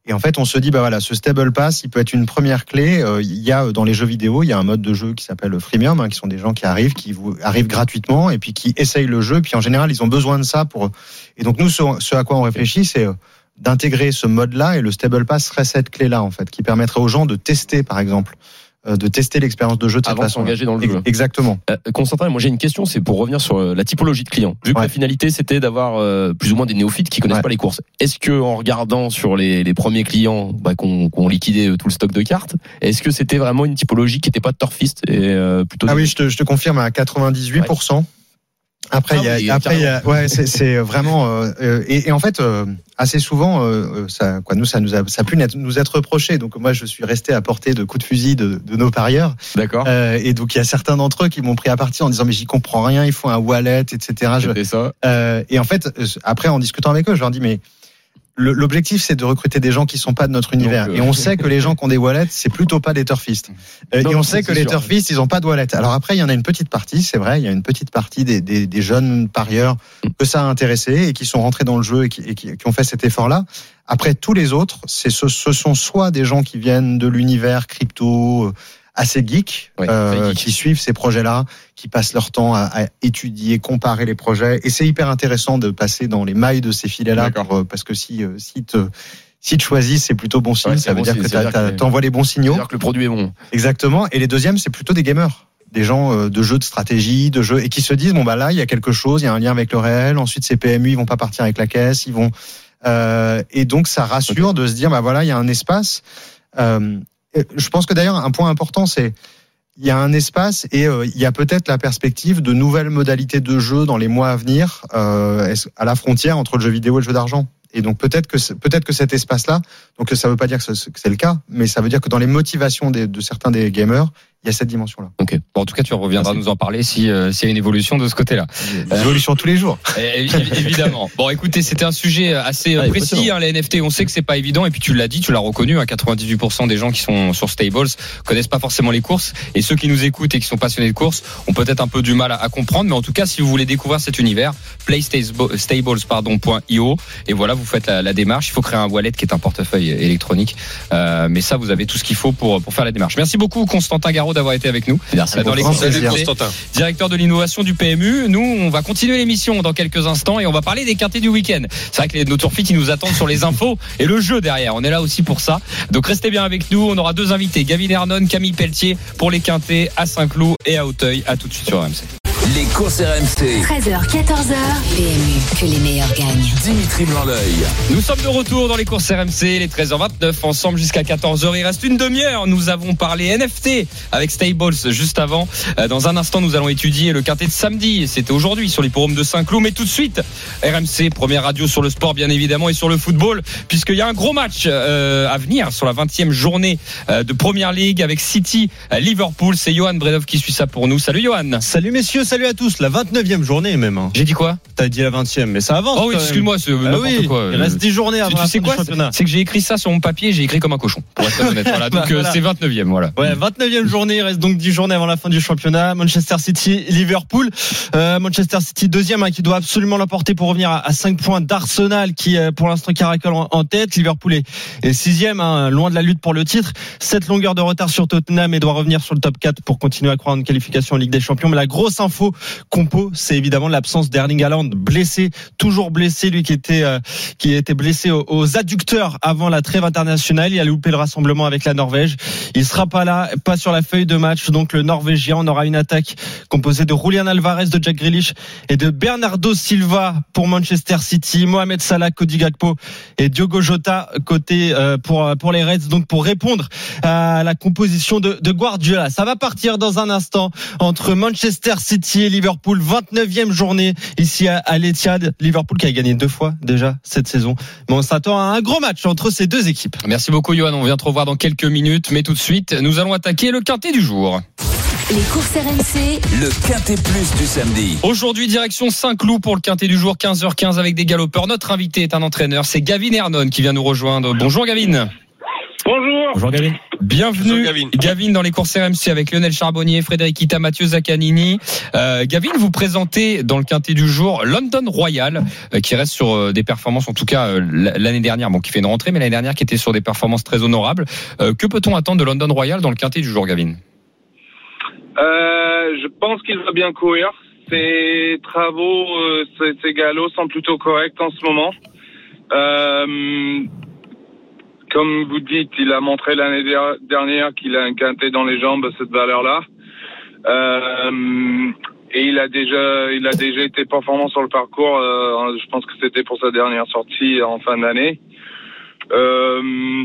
Et en fait, on se dit bah voilà, ce stable pass, il peut être une première clé. Euh, Il y a euh, dans les jeux vidéo, il y a un mode de jeu qui s'appelle le freemium, hein, qui sont des gens qui arrivent, qui vous arrivent gratuitement et puis qui essayent le jeu. Puis en général, ils ont besoin de ça pour. Et donc nous, ce, ce à quoi on réfléchit, c'est euh, d'intégrer ce mode-là et le stable pass serait cette clé-là en fait, qui permettrait aux gens de tester, par exemple, de tester l'expérience de jeu de cette Avant de façon. s'engager dans le jeu. Exactement. Euh, Constantin, moi j'ai une question, c'est pour revenir sur euh, la typologie de clients. Vu que Ouais. la finalité c'était d'avoir euh, plus ou moins des néophytes qui connaissent Ouais. pas les courses. Est-ce que en regardant sur les, les premiers clients bah, qu'on qu'on liquidait euh, tout le stock de cartes, est-ce que c'était vraiment une typologie qui n'était pas de turfiste et euh, plutôt Ah oui, je te, je te confirme à 98%. Après, Ah il y a, après, il y a, ouais, c'est- c'est vraiment, euh, euh, et, et en fait, euh, assez souvent, euh, euh, ça, quoi, nous, ça nous a, ça a pu nous être reproché. Donc, moi, je suis resté à portée de coups de fusil de, de nos parieurs. D'accord. Euh, et donc, il y a certains d'entre eux qui m'ont pris à partie en disant, mais j'y comprends rien, il faut un wallet, etc. Je- ça. euh, et en fait, euh, après, en discutant avec eux, je leur dis, mais l'objectif, c'est de recruter des gens qui sont pas de notre univers. Donc, euh, et on sait que les <laughs> gens qui ont des wallets, c'est plutôt pas des turfistes. Euh, Non, et on sait que les sûr. turfistes, ils ont pas de wallet. Alors après, il y en a une petite partie, c'est vrai, il y a une petite partie des, des, des jeunes parieurs que ça a intéressé et qui sont rentrés dans le jeu et qui, et qui, qui ont fait cet effort-là. Après, tous les autres, c'est ce, ce sont soit des gens qui viennent de l'univers crypto euh, assez geek, Ouais, euh, geek. qui suivent ces projets-là, qui passent leur temps à, à étudier, comparer les projets. Et c'est hyper intéressant de passer dans les mailles de ces filets-là, pour, euh, parce que si, euh, si te si te choisissent, c'est plutôt bon signe. Ouais, ça veut bon dire signe, que t'envoies les bons signaux. C'est-à-dire que le produit est bon. Exactement. Et les deuxièmes, c'est plutôt des gamers. Des gens euh, de jeux de stratégie, de jeux, et qui se disent, bon, bah là, il y a quelque chose, il y a un lien avec le réel. Ensuite, ces PMU, ils vont pas partir avec la caisse, ils vont, euh, et donc, ça rassure de se dire, bah voilà, il y a un espace. Euh, je pense que d'ailleurs, un point important, c'est, il y a un espace et euh, il y a peut-être la perspective de nouvelles modalités de jeu dans les mois à venir, euh, à la frontière entre le jeu vidéo et le jeu d'argent. Et donc peut-être que peut-être que cet espace-là, donc ça veut pas dire que c'est le cas, mais ça veut dire que dans les motivations de certains des gamers, il y a cette dimension-là. Bon, en tout cas, tu reviendras nous en parler si euh, s'il y a une évolution de ce côté-là. Évolution tous les jours. <laughs> Eh, évi- Évidemment. Bon, écoutez, c'était un sujet assez euh, Ouais, précis, hein, les NFT. On sait que c'est pas évident, et puis tu l'as dit, tu l'as reconnu. Hein, 98% des gens qui sont sur Stables connaissent pas forcément les courses, et ceux qui nous écoutent et qui sont passionnés de courses ont peut-être un peu du mal à, à comprendre. Mais en tout cas, si vous voulez découvrir cet univers, playstables pardon point .io, et voilà, vous faites la, la démarche. Il faut créer un wallet qui est un portefeuille électronique, Euh, mais ça, vous avez tout ce qu'il faut pour pour faire la démarche. Merci beaucoup, Constantin Garot, d'avoir été avec nous. Merci Dans les directeur de l'innovation du PMU. Nous, on va continuer l'émission dans quelques instants et on va parler des quintés du week-end. C'est vrai que les, nos turfites, ils nous attendent sur les infos et le jeu derrière. On est là aussi pour ça. Donc restez bien avec nous. On aura deux invités, Gavin Hernon, Camille Pelletier pour les quintés à Saint-Cloud et à Auteuil. À tout de suite sur RMC. Courses RMC. 13h, 14h. PMU, que les meilleurs gagnent. Dimitri Blanc-L'œil. Nous sommes de retour dans les courses RMC, les 13h29, ensemble jusqu'à 14h. Il reste une demi-heure. Nous avons parlé NFT avec Stables juste avant. Euh, Dans un instant, nous allons étudier le quintet de samedi. C'était aujourd'hui sur l'hipporome de Saint-Cloud. Mais tout de suite, RMC, première radio sur le sport, bien évidemment, et sur le football, puisqu'il y a un gros match euh, à venir sur la 20e journée euh, de Première League avec City, Liverpool. C'est Johan Bredov qui suit ça pour nous. Salut Johan. Salut messieurs, salut à tous. La 29e journée même. hein. J'ai dit quoi? T'as dit la 20e, mais ça avance. Oh oui, quand même. excuse-moi, c'est Ah n'importe oui, quoi. Il reste 10 journées Tu, avant tu la sais fin quoi du championnat. C'est que j'ai écrit ça sur mon papier, j'ai écrit comme un cochon. Pour être très honnête. <laughs> Voilà, donc euh, Voilà. c'est 29e, voilà. Ouais, 29e journée, il reste donc 10 journées avant la fin du championnat. Manchester City, Liverpool. Euh, Manchester City deuxième hein, qui doit absolument l'emporter pour revenir à, à 5 points d'Arsenal qui euh, pour l'instant caracole en, en tête. Liverpool est, est sixième, hein, loin de la lutte pour le titre. Cette longueur de retard sur Tottenham et doit revenir sur le top 4 pour continuer à croire en une qualification en Ligue des Champions. Mais la grosse info compo, c'est évidemment l'absence d'Erling Haaland, blessé, toujours blessé, lui qui était euh, qui était blessé aux, adducteurs avant la trêve internationale. Il a loupé le rassemblement avec la Norvège. Il sera pas là, pas sur la feuille de match. Donc le Norvégien, on aura une attaque composée de Julian Alvarez, de Jack Grealish et de Bernardo Silva pour Manchester City, Mohamed Salah, Cody Gakpo et Diogo Jota côté euh, pour pour les Reds. Donc pour répondre à la composition de, de Guardiola, ça va partir dans un instant entre Manchester City et Liverpool, 29e journée ici à, à l'Etihad. Liverpool qui a gagné deux fois déjà cette saison. Mais on s'attend à un gros match entre ces deux équipes. Merci beaucoup, Johan. On vient te revoir dans quelques minutes, mais tout de suite, nous allons attaquer le quintet du jour. Les courses RMC, Le Quintet Plus du samedi. Aujourd'hui, direction Saint-Cloud pour le quintet du jour, 15h15 avec des galopeurs. Notre invité est un entraîneur, c'est Gavin Hernon qui vient nous rejoindre. Bonjour Gavin. Bonjour. Bonjour Gavin. Bienvenue, Bonjour, Gavin. dans les courses RMC avec Lionel Charbonnier, Frédéric Ita, Mathieu Zaccanini. Euh, Gavin, vous présentez dans le quintet du jour London Royal, euh, qui reste sur euh, des performances, en tout cas euh, l'année dernière, bon, qui fait une rentrée, mais l'année dernière qui était sur des performances très honorables. Euh, que peut-on attendre de London Royal dans le quintet du jour, Gavin? Euh, je pense qu'il va bien courir. Ses travaux, euh, ses, ses galops sont plutôt corrects en ce moment. Euh, comme vous dites, il a montré l'année der- dernière qu'il a un quintet dans les jambes cette valeur-là. Euh, et il a déjà, il a déjà été performant sur le parcours. euh, je pense que c'était pour sa dernière sortie en fin d'année. Euh,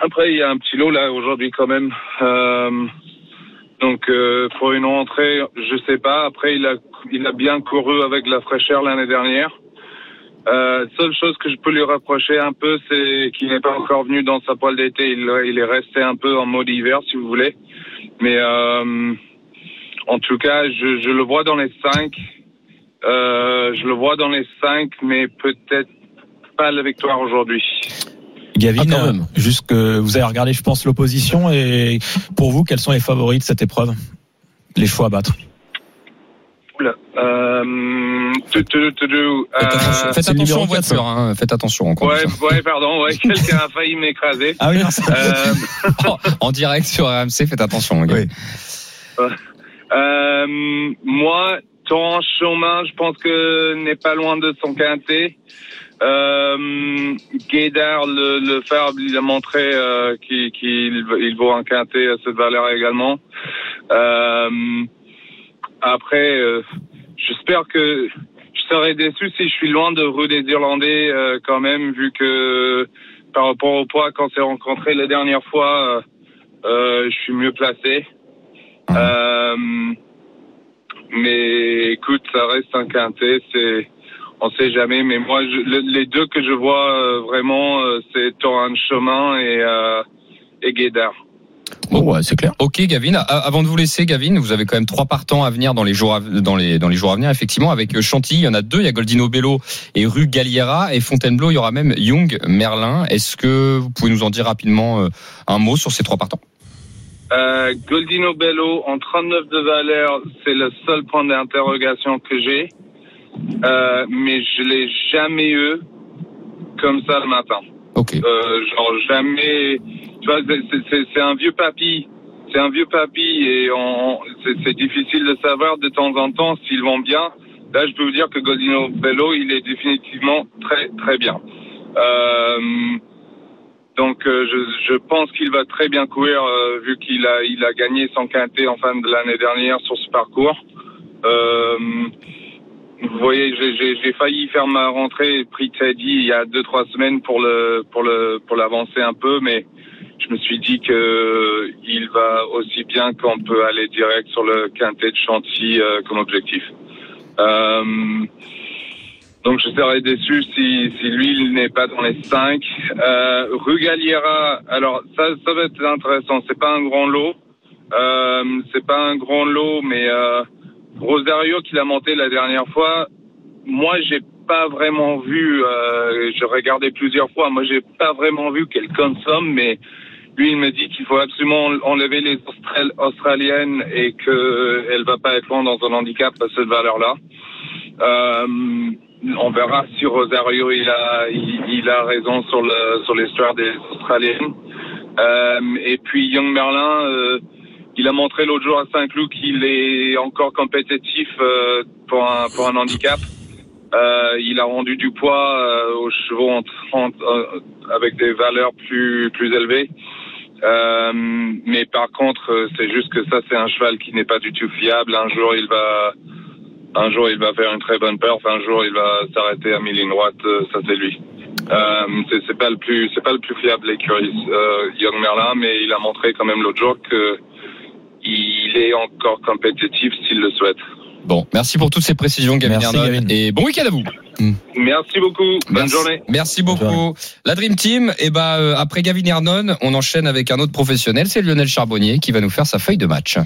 après, il y a un petit lot là aujourd'hui quand même. Euh, donc euh, pour une rentrée, je sais pas. Après, il a il a bien couru avec la fraîcheur l'année dernière. Euh, seule chose que je peux lui reprocher un peu, c'est qu'il n'est pas encore venu dans sa poêle d'été. Il, il est resté un peu en mode hiver, si vous voulez. Mais euh, en tout cas, je, je le vois dans les cinq. Euh, je le vois dans les cinq, mais peut-être pas la victoire aujourd'hui. Gavin, Ah, quand même. euh, juste que vous avez regardé, je pense, l'opposition et pour vous, quels sont les favoris de cette épreuve? Les choix à battre. Euh, tu- tu- tu- tu- euh, Faites attention, faites en voiture, hein, faites attention en ouais, ouais, pardon, ouais, <laughs> quelqu'un a failli m'écraser. Ah oui, merci. Euh, <laughs> en direct sur RMC, faites attention. Euh, moi, Torrent Chemin, je pense que n'est pas loin de son quintet. Euh, Guédard, le, le Ferb, il a montré euh, qu'il qu'il- il vaut un quintet à cette valeur également. Euh, après, euh, j'espère que je serais déçu si je suis loin de rue des Irlandais euh, quand même, vu que par rapport au poids, quand c'est rencontré la dernière fois, euh, euh, je suis mieux placé. Euh, mais écoute, ça reste un quintet, c'est, on sait jamais. Mais moi, je- le- les deux que je vois euh, vraiment, c'est Torrent Chemin et et Guédard. Bon, ouais, c'est clair. Ok, Gavin. Avant de vous laisser, Gavin, vous avez quand même trois partants à venir dans les jours à, dans les dans les jours à venir. Effectivement, avec euh, Chantilly, il y en a deux. Il y a Goldino Bello et Rue Galliera et Fontainebleau. Il y aura même Young Merlin. Est-ce que vous pouvez nous en dire rapidement euh, un mot sur ces trois partants? Euh, Goldino Bello en 39 de valeur, c'est le seul point d'interrogation que j'ai. Euh, mais je l'ai jamais eu comme ça le matin. Ok. Euh, genre jamais. Tu vois, c'est- un vieux papy. C'est un vieux papy et on, c'est difficile de savoir de temps en temps s'ils vont bien. Là, je peux vous dire que Goldino Bello, il est définitivement très très bien. Euh, donc, euh, je, je pense qu'il va très bien courir euh, vu qu'il a il a gagné son quintet en fin de l'année dernière sur ce parcours. Euh, vous voyez, j'ai failli faire ma rentrée pris Teddy il y a deux trois semaines pour le pour le pour l'avancer un peu, mais je me suis dit que il va aussi bien qu'on peut aller direct sur le quintet de Chantilly euh, comme objectif. Euh, donc je serais déçu si, si lui il n'est pas dans les cinq. Euh, Rugaliera, alors ça ça va être intéressant. C'est pas un grand lot, euh, c'est pas un grand lot, mais euh, Rosario qui l'a monté la dernière fois, moi j'ai pas vraiment vu. Euh, je regardais plusieurs fois, moi j'ai pas vraiment vu qu'elle consomme, mais lui il me dit qu'il faut absolument enlever les Austral- australiennes et que elle va pas être dans un handicap à cette valeur-là. Euh, on verra si Rosario il a il, a raison sur le sur l'histoire des Australiennes. Euh, et puis Young Merlin, euh, il a montré l'autre jour à Saint-Cloud qu'il est encore compétitif euh, pour un pour un handicap. Euh, il a rendu du poids euh, aux chevaux en 30 euh, avec des valeurs plus plus élevées. Euh, mais par contre, euh, c'est juste que ça, c'est un cheval qui n'est pas du tout fiable. Un jour, il va, un jour, il va faire une très bonne perf. Un jour, il va s'arrêter à mille lignes droite. euh, Ça, c'est lui. Euh, c'est pas le plus, c'est pas le plus fiable l'écurie euh, Young Merlin, mais il a montré quand même l'autre jour que il est encore compétitif s'il le souhaite. Bon, merci pour toutes ces précisions, Gavin Merci, Hernon. Gavin. Et bon week-end à vous. Merci beaucoup. Bonne Merci. journée. Merci beaucoup. La Dream Team, et ben euh, après Gavin Hernon, on enchaîne avec un autre professionnel, c'est Lionel Charbonnier qui va nous faire sa feuille de match.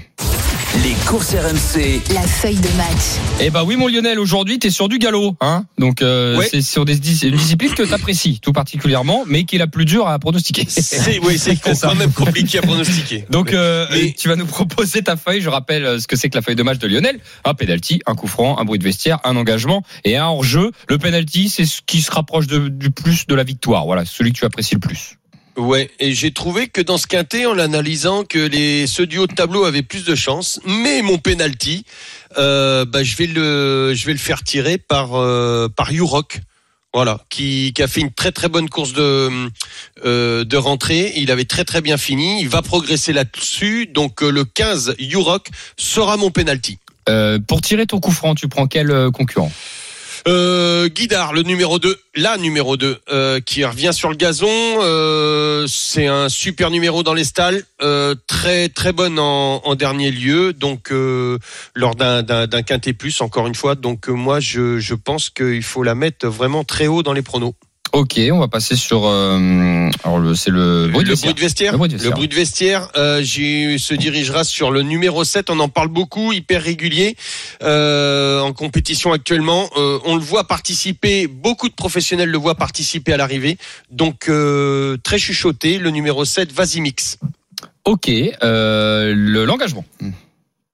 Les courses RMC. La feuille de match. Eh ben oui mon Lionel, aujourd'hui tu es sur du galop, hein. Donc euh, Ouais. c'est sur des dis- une discipline que tu apprécies tout particulièrement, mais qui est la plus dure à pronostiquer. C'est oui, c'est <laughs> quand même compliqué à pronostiquer. Donc euh, Mais- tu vas nous proposer ta feuille. Je rappelle euh, ce que c'est que la feuille de match de Lionel. Un penalty, un coup franc, un bruit de vestiaire, un engagement et un hors-jeu. Le penalty, c'est ce qui se rapproche de- du plus de la victoire. Voilà, celui que tu apprécies le plus. Ouais, et j'ai trouvé que dans ce quintet, en l'analysant, que les ceux du haut de tableau avaient plus de chance, mais mon penalty, euh, bah, je vais le, je vais le faire tirer par euh, par. Voilà, qui, a fait une très très bonne course de euh, de rentrée. Il avait très très bien fini. Il va progresser là-dessus. Donc euh, le 15 Rock sera mon penalty. Pour tirer ton coup franc, tu prends quel concurrent? Euh, Guidard, le numéro 2, la numéro 2, euh, qui revient sur le gazon. Euh, c'est un super numéro dans les stalles, euh, très très bonne en, dernier lieu, donc euh, lors d'un d'un quintet plus, encore une fois. Donc moi, je pense qu'il faut la mettre vraiment très haut dans les pronos. Ok, on va passer sur. euh, alors le- c'est le bruit de le, vestiaire. bruit de vestiaire, Le bruit de vestiaire. le bruit de vestiaire, euh, j'ai- se dirigera sur le numéro 7. On en parle beaucoup, hyper régulier euh, en compétition actuellement. Euh, on le voit participer, beaucoup de professionnels le voient participer à l'arrivée. Donc euh, très chuchoté, le numéro 7, Vasimix. Ok, euh, le l'engagement.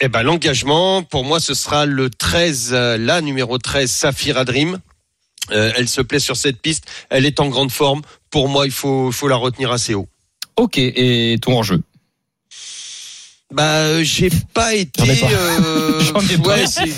Eh ben l'engagement, pour moi, ce sera le 13, euh, la numéro 13, Safira Dream. Euh, elle se plaît sur cette piste, elle est en grande forme. Pour moi, il faut, faut la retenir assez haut. Ok, et ton hors-jeu. Bah, euh, j'ai pas été. <laughs> J'en ai pas. euh, J'en ai ouais, si,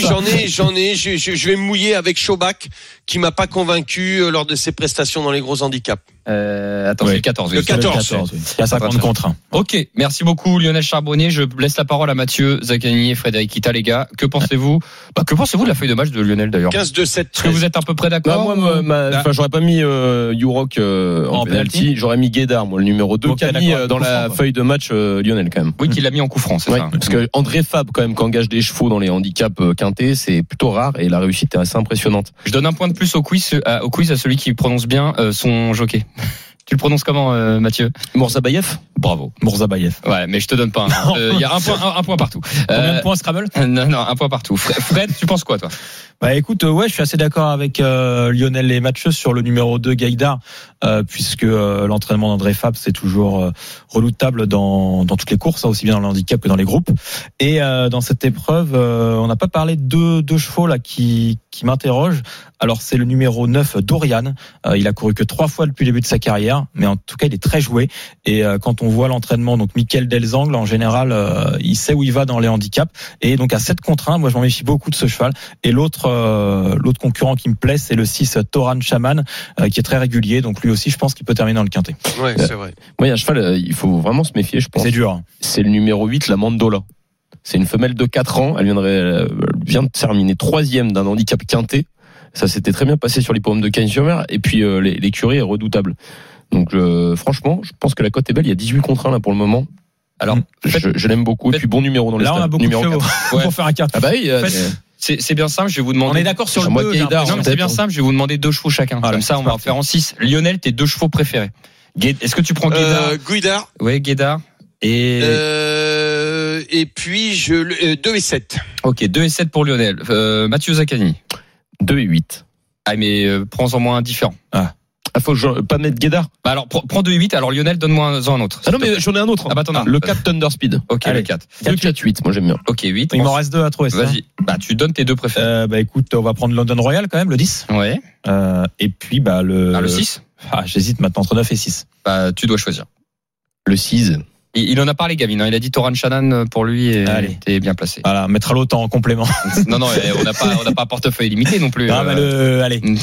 j'en ai, j'en ai. Je, je- je vais me mouiller avec Schobach, qui m'a pas convaincu euh, lors de ses prestations dans les gros handicaps. Euh, attends, Oui. c'est le 14. oui. Le 14. oui. Il y a 50 contre 1. Ok, merci beaucoup Lionel Charbonnier. Je laisse la parole à Mathieu Zaccani et Frédéric Kita, les gars. Que pensez-vous bah, Que pensez-vous de la feuille de match de Lionel d'ailleurs? 15 2 7 Est-ce que vous êtes à peu près Bah, d'accord moi, moi, ma- Ah. enfin, j'aurais pas mis euh, Yurok euh, en, En penalty. penalty. J'aurais mis Guédard, moi, le numéro 2, Ok, qui a mis euh, dans la feuille de match euh, Lionel quand même. Oui, qu'il l'a mis en coup franc, c'est Ouais, ça parce que André Fab quand même qui engage des chevaux dans les handicaps euh, quintés, c'est plutôt rare et la réussite est assez impressionnante. Je donne un point de plus au quiz, à, au quiz à celui qui prononce bien euh, son jockey. <laughs> Tu le prononces comment, euh, Mathieu? Mourzabayev? Bravo. Mourzabayev. Ouais, mais je te donne pas. un. <laughs> Euh, Il y a un point, un, un point partout. Combien Euh, de points Scrabble? <laughs> Non, non, un point partout. Fred, Fred, tu penses quoi, toi? Bah écoute, euh, ouais, je suis assez d'accord avec euh, Lionel et Mathieu sur le numéro 2 Gaïdar, euh, puisque euh, l'entraînement d'André Fab c'est toujours euh, redoutable dans, dans toutes les courses, hein, aussi bien dans le handicap que dans les groupes. Et euh, dans cette épreuve, euh, on n'a pas parlé de deux, deux chevaux là qui, qui m'interrogent. Alors c'est le numéro 9 Dorian. Euh, il a couru que trois fois depuis le début de sa carrière, mais en tout cas il est très joué. Et euh, quand on voit l'entraînement, donc Michael Delzangle en général, euh, il sait où il va dans les handicaps. Et donc à 7 contre 1, moi je m'en méfie beaucoup de ce cheval. Et l'autre euh, l'autre concurrent qui me plaît, c'est le 6 Toran Shaman, euh, qui est très régulier. Donc lui aussi, je pense qu'il peut terminer dans le quintet. Ouais, c'est vrai. Moi, il y a un cheval, euh, il faut vraiment se méfier, je pense. C'est dur. hein. C'est le numéro 8, la Mandola. C'est une femelle de 4 ans. Elle viendrait, elle vient de terminer troisième d'un handicap quinté. Ça s'était très bien passé sur l'hippodrome de Cagnes-sur-Mer. Et puis, euh, les- l'écurie est redoutable. Donc, euh, franchement, je pense que la cote est belle. Il y a 18 contre 1 là pour le moment. Alors, je, je l'aime beaucoup. Et faites- puis, bon numéro dans les Là, on a beaucoup de numéro chevaux 4. <laughs> Ouais. pour faire un 4. Ah bah oui, euh, C'est bien simple, je vais vous demander. On est d'accord sur le Jean-Marc 2. j'ai Gaïdar, l'impression. Non, mais c'est bien simple, je vais vous demander deux chevaux chacun. Voilà, Comme ça, on va en faire en 6. Lionel, tes deux chevaux préférés. Est-ce que tu prends Guédard Euh, Guidard. Oui, Guédard. Et Euh, et puis je euh, 2 et 7. ok, 2 et 7 pour Lionel. Euh, Mathieu Zaccani. 2 et 8. Ah mais euh, prends-en moins un différent. Ah, faut que je- pas mettre Guédard? Bah alors prends prends 2 et 8, alors Lionel donne-moi un, un autre. Ah non, mais j'en ai un autre. Ah bah t'en as. Le 4 Thunder Speed. Ok, Allez. le 4. 2 4 8, moi j'aime bien. Ok, 8. Il m'en reste deux à trouver. Vas-y. Bah tu donnes tes deux préférés. Euh, bah écoute, on va prendre London Royal quand même, le 10. Ouais. Euh, et puis bah le. Ah, le 6 Ah, j'hésite maintenant entre 9 et 6. Bah tu dois choisir. Le 6. Il, il en a parlé, Gavin. hein. Il a dit Toran Shannon pour lui et Allez. t'es bien placé. Voilà, mettra l'autre en complément. <laughs> non, non, on n'a pas, on pas un portefeuille limité non plus. Ah, euh. bah, le, allez, Mm.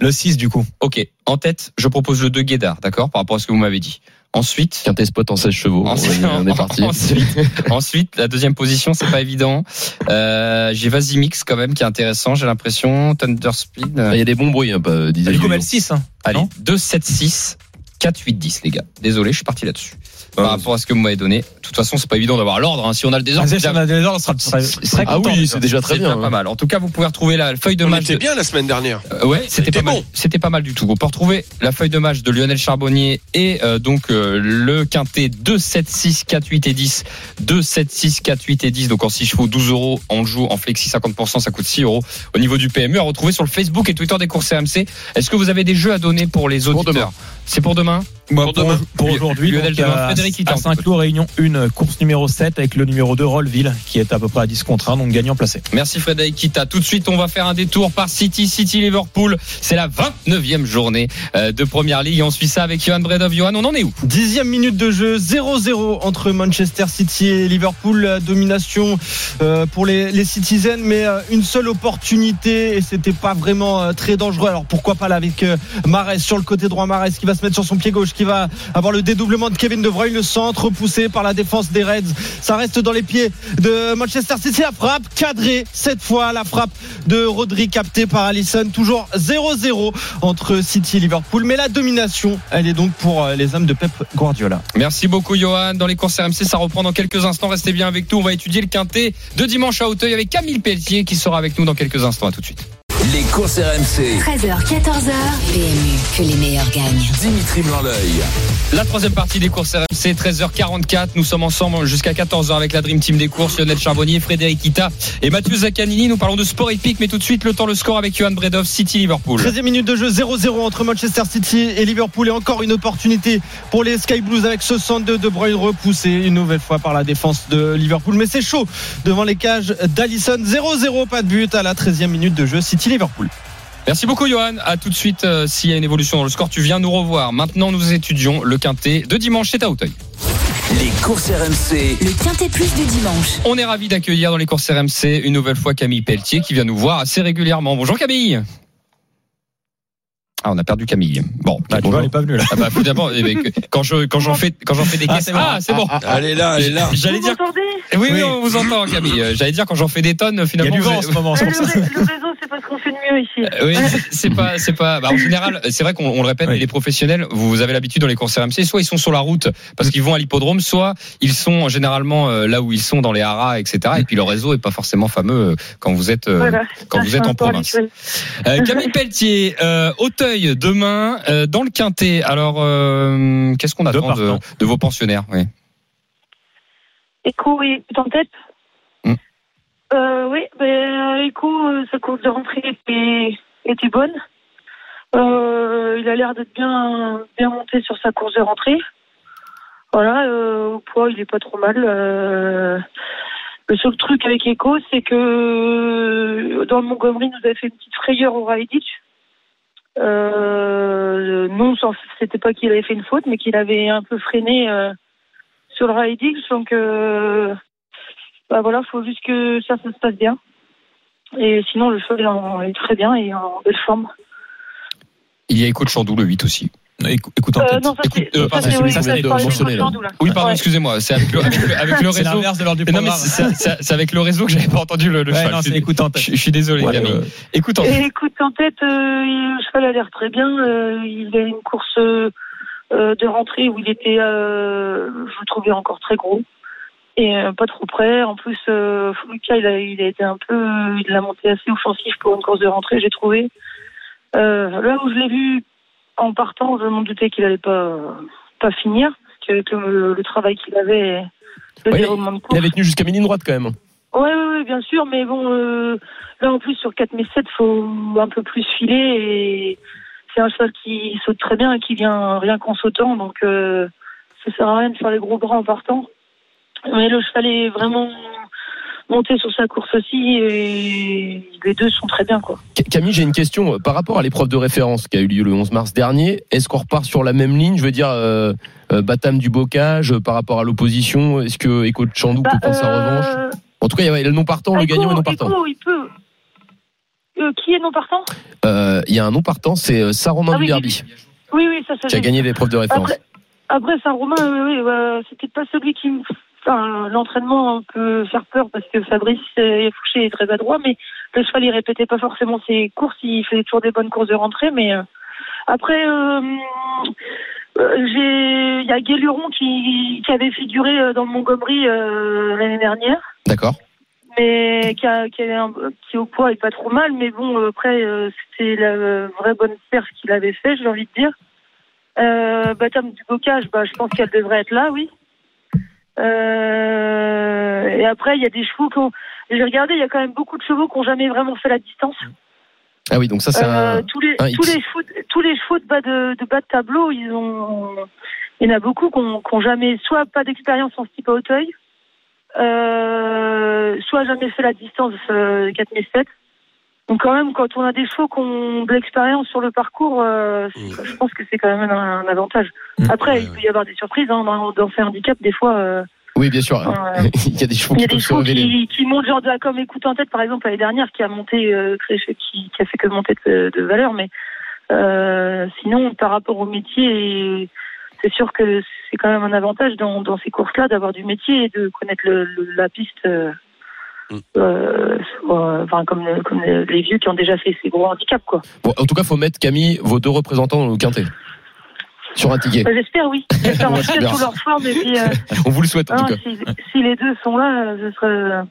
le 6 du coup. Ok. En tête, je propose le 2 Guédard, d'accord, par rapport à ce que vous m'avez dit. Ensuite, Quintet spot en 16 chevaux. Ensuite, on est <laughs> parti. ensuite, ensuite, la deuxième position, c'est pas évident. Euh, j'ai Vasimix quand même qui est intéressant. J'ai l'impression Thunder Speed. Il y a des bons bruits, hein, pas- disait Du coup, le 6. Hein. Allez, Non? 2, 7, 6, 4, 8, 10, les gars. Désolé, je suis parti là-dessus. Par Ah, rapport à ce que vous m'avez donné. De toute façon, c'est pas évident d'avoir l'ordre. hein. Si on a le désordre, Ah, si on a des ordres, on sera très, très Ah content, oui, c'est déjà très c'est bien. déjà pas hein. mal. En tout cas, vous pouvez retrouver la feuille de On match. était de- bien la semaine dernière. Euh, ouais, c'était était pas mal. bon. C'était pas mal du tout. On peut retrouver la feuille de match de Lionel Charbonnier et euh, donc euh, le quintet 2, 7, 6, 4, 8 et 10. 2, 7, 6, 4, 8 et 10. Donc en 6 chevaux, 12 euros. On le joue en flexi 50%, ça coûte 6 euros. Au niveau du PMU, à retrouver sur le Facebook et Twitter des courses RMC. Est-ce que vous avez des jeux à donner pour les auditeurs C'est pour demain Bah, Pour pour, demain. pour aujourd'hui, donc, à, Frédéric Ita, à Saint-Cloud, Réunion 1, course numéro 7 avec le numéro 2, Rollville, qui est à peu près à 10 contre 1, donc gagnant placé. Merci Frédéric Kita. Tout de suite, on va faire un détour par City, City Liverpool. C'est la 29e journée euh, de Première Ligue. Et on suit ça avec Johan Bredov. Johan, on en est où? Dixième minute de jeu, 0-0 entre Manchester City et Liverpool. Domination euh, pour les, les Citizens, mais euh, une seule opportunité et c'était pas vraiment très dangereux. Alors pourquoi pas là avec Mahrez sur le côté droit, Mahrez qui va se mettre sur son pied gauche, qui va avoir le dédoublement de Kevin De Bruyne, le centre poussé par la défense des Reds. Ça reste dans les pieds de Manchester City. La frappe cadrée cette fois, la frappe de Rodri captée par Allison. Toujours 0-0 entre City et Liverpool, mais la domination, elle est donc pour euh, les hommes de Pep Guardiola. Merci beaucoup Johan. Dans les courses RMC, ça reprend dans quelques instants. Restez bien avec nous. On va étudier le quintet de dimanche à Hauteuil avec Camille Pelletier qui sera avec nous dans quelques instants. À tout de suite. Les courses RMC. 13h, 14h. PMU, que les meilleurs gagnent. Dimitri Blanc-L'œil. La troisième partie des courses RMC, 13h44. Nous sommes ensemble jusqu'à 14h avec la Dream Team des courses, Lionel Charbonnier, Frédéric Ita et Mathieu Zaccanini. Nous parlons de sport épique, mais tout de suite, le temps, le score avec Johan Bredov, City Liverpool. 13e minute de jeu 0-0 entre Manchester City et Liverpool et encore une opportunité pour les Sky Blues avec ce centre de De Bruyne repoussé une nouvelle fois par la défense de Liverpool mais c'est chaud devant les cages d'Allison 0-0 pas de but à la 13e minute de jeu City Liverpool Merci beaucoup Johan. À tout de suite. euh, S'il y a une évolution dans le score, tu viens nous revoir. Maintenant, nous étudions le quintet de dimanche. C'est à Hauteuil. Les courses RMC. Le quintet plus du dimanche. On est ravi d'accueillir dans les courses RMC une nouvelle fois Camille Pelletier qui vient nous voir assez régulièrement. Bonjour Camille. Ah, on a perdu Camille. Bon, Bah, tu vois, elle est pas venue là. Ah bah, évidemment, eh ben, quand je quand j'en fais quand j'en fais des Ah, caisses, c'est bon. ah c'est bon. Elle est là, elle est là. J'allais dire. Oui, oui, Oui. on vous entend Camille. Euh, J'allais dire quand j'en fais des tonnes, Il y a finalement. du vent en ce moment, c'est Le, réseau, c'est pas ce qu'on fait de mieux ici. Euh, Oui, c'est- pas, c'est pas. bah, en général, c'est vrai qu'on on le répète, Oui. mais les professionnels, vous avez l'habitude dans les courses RMC, soit ils sont sur la route parce qu'ils vont à l'hippodrome, soit ils sont généralement euh, là où ils sont dans les haras, etc. Et puis le réseau est pas forcément fameux quand vous êtes Voilà. quand vous êtes en province. Euh, Camille <laughs> Pelletier, euh, Demain euh, dans le Quintet. Alors, euh, qu'est-ce qu'on attend de, de vos pensionnaires oui. Echo est en tête Hmm. euh, Oui, ben, Echo, euh, sa course de rentrée était, était bonne. Euh, il a l'air d'être bien, bien monté sur sa course de rentrée. Voilà, euh, au poids, il est pas trop mal. Euh, le seul truc avec Echo, c'est que euh, dans le Montgomery, nous avait fait une petite frayeur au Raiditch. Euh, non, c'était pas qu'il avait fait une faute, mais qu'il avait un peu freiné euh, sur le Raidix. Donc, euh, bah voilà, faut juste que ça, se passe bien. Et sinon, le cheval est, est très bien et en belle forme. Il y a Écho de Chandou le 8 aussi. Écou- Écoute en Euh, tête. non, ça Écoute, euh, pardon, oui, celui ça, de mentionner, pardon, Ouais. excusez-moi. C'est avec le, avec le, avec <laughs> le C'est réseau. l'inverse de l'heure du Mais non, mais programme. c'est avec le réseau que j'avais pas entendu le, le Ouais, cheval. non, Je c'est suis- écoute en tête. Je, suis désolé, Ouais, Camille. euh, Écoute, en- Et écoute, en tête, euh, le cheval a l'air très bien. Euh, il a une course euh, euh, de rentrée où il était, euh, je le trouvais encore très gros et euh, pas trop près. En plus, euh, il a, il a été un peu, il l'a monté assez offensif pour une course de rentrée, j'ai trouvé. Euh, là où je l'ai vu en partant, je m'en doutais qu'il allait pas pas finir, qu'avec le, le travail qu'il avait, le Ouais, déroulement de Il avait tenu jusqu'à mini droite quand même. Oui, bien sûr, mais bon, euh, là en plus sur 4 mais 7, faut un peu plus filer et c'est un cheval qui saute très bien et qui vient rien qu'en sautant, donc euh, ça sert à rien de faire les gros bras en partant. Mais le cheval est vraiment, monter sur sa course aussi. Et les deux sont très bien, quoi. Ca- Camille, j'ai une question par rapport à l'épreuve de référence qui a eu lieu le 11 mars dernier. Est-ce qu'on repart sur la même ligne? Je veux dire, euh, euh, Batam du bocage euh, par rapport à l'opposition. Est-ce que Echo de Chandou peut prendre sa revanche? Euh, En tout cas, il y a le non partant, le gagnant et non partant. Il peut. Euh, qui est non partant Euh, Il y a un non partant, c'est euh, Saint-Romain Ah du oui, Derby Oui, oui, ça, ça. qui a gagné l'épreuve de référence. Après, après Saint-Romain, ouais, c'était pas celui qui me. Enfin, l'entraînement peut faire peur parce que Fabrice euh, Fouché est très adroit, mais le cheval il répétait pas forcément ses courses, il fait toujours des bonnes courses de rentrée, mais euh, après euh, euh, j'ai il y a Guéluron qui, qui avait figuré euh, dans le Montgomery euh, l'année dernière D'accord. mais qui, a, qui, avait un, qui au poids est pas trop mal, mais bon après c'était la vraie bonne perf qu'il avait fait, j'ai envie de dire. Euh, Batam du bocage, bah, je pense qu'elle devrait être là, oui. Euh, et après il y a des chevaux qui ont, j'ai regardé, il y a quand même beaucoup de chevaux qui ont jamais vraiment fait la distance. Ah oui, donc ça c'est Euh, un. tous les un tous les chevaux tous les chevaux de bas de, de bas de tableau, ils ont il y en a beaucoup qui ont, qui ont jamais soit pas d'expérience en steep à Hauteuil, euh, soit jamais fait la distance euh, 4007. Donc quand même quand on a des chevaux qui ont de l'expérience sur le parcours, euh, je pense que c'est quand même un, un avantage. Après il peut y avoir des surprises hein, dans, dans ces handicaps des fois. euh, Oui, bien sûr. Ouais. <laughs> Il y a des chevaux qui des chevaux qui, qui montent genre de la comme écoute en tête par exemple l'année dernière qui a monté euh, qui, qui a fait que monter de, de valeur mais euh, sinon par rapport au métier c'est sûr que c'est quand même un avantage dans, dans ces courses là d'avoir du métier et de connaître le, le- la piste euh, euh, soit- enfin comme, le- comme le- les vieux qui ont déjà fait ces gros handicaps quoi Bon, en tout cas, faut mettre Camille, vos deux représentants le quintet. Sur un ticket. Bah, j'espère oui j'espère en <laughs> Ouais, tout cas super. sous leur forme et puis euh, <laughs> On vous le souhaite en Non, tout cas. si, si les deux sont là, ce serait.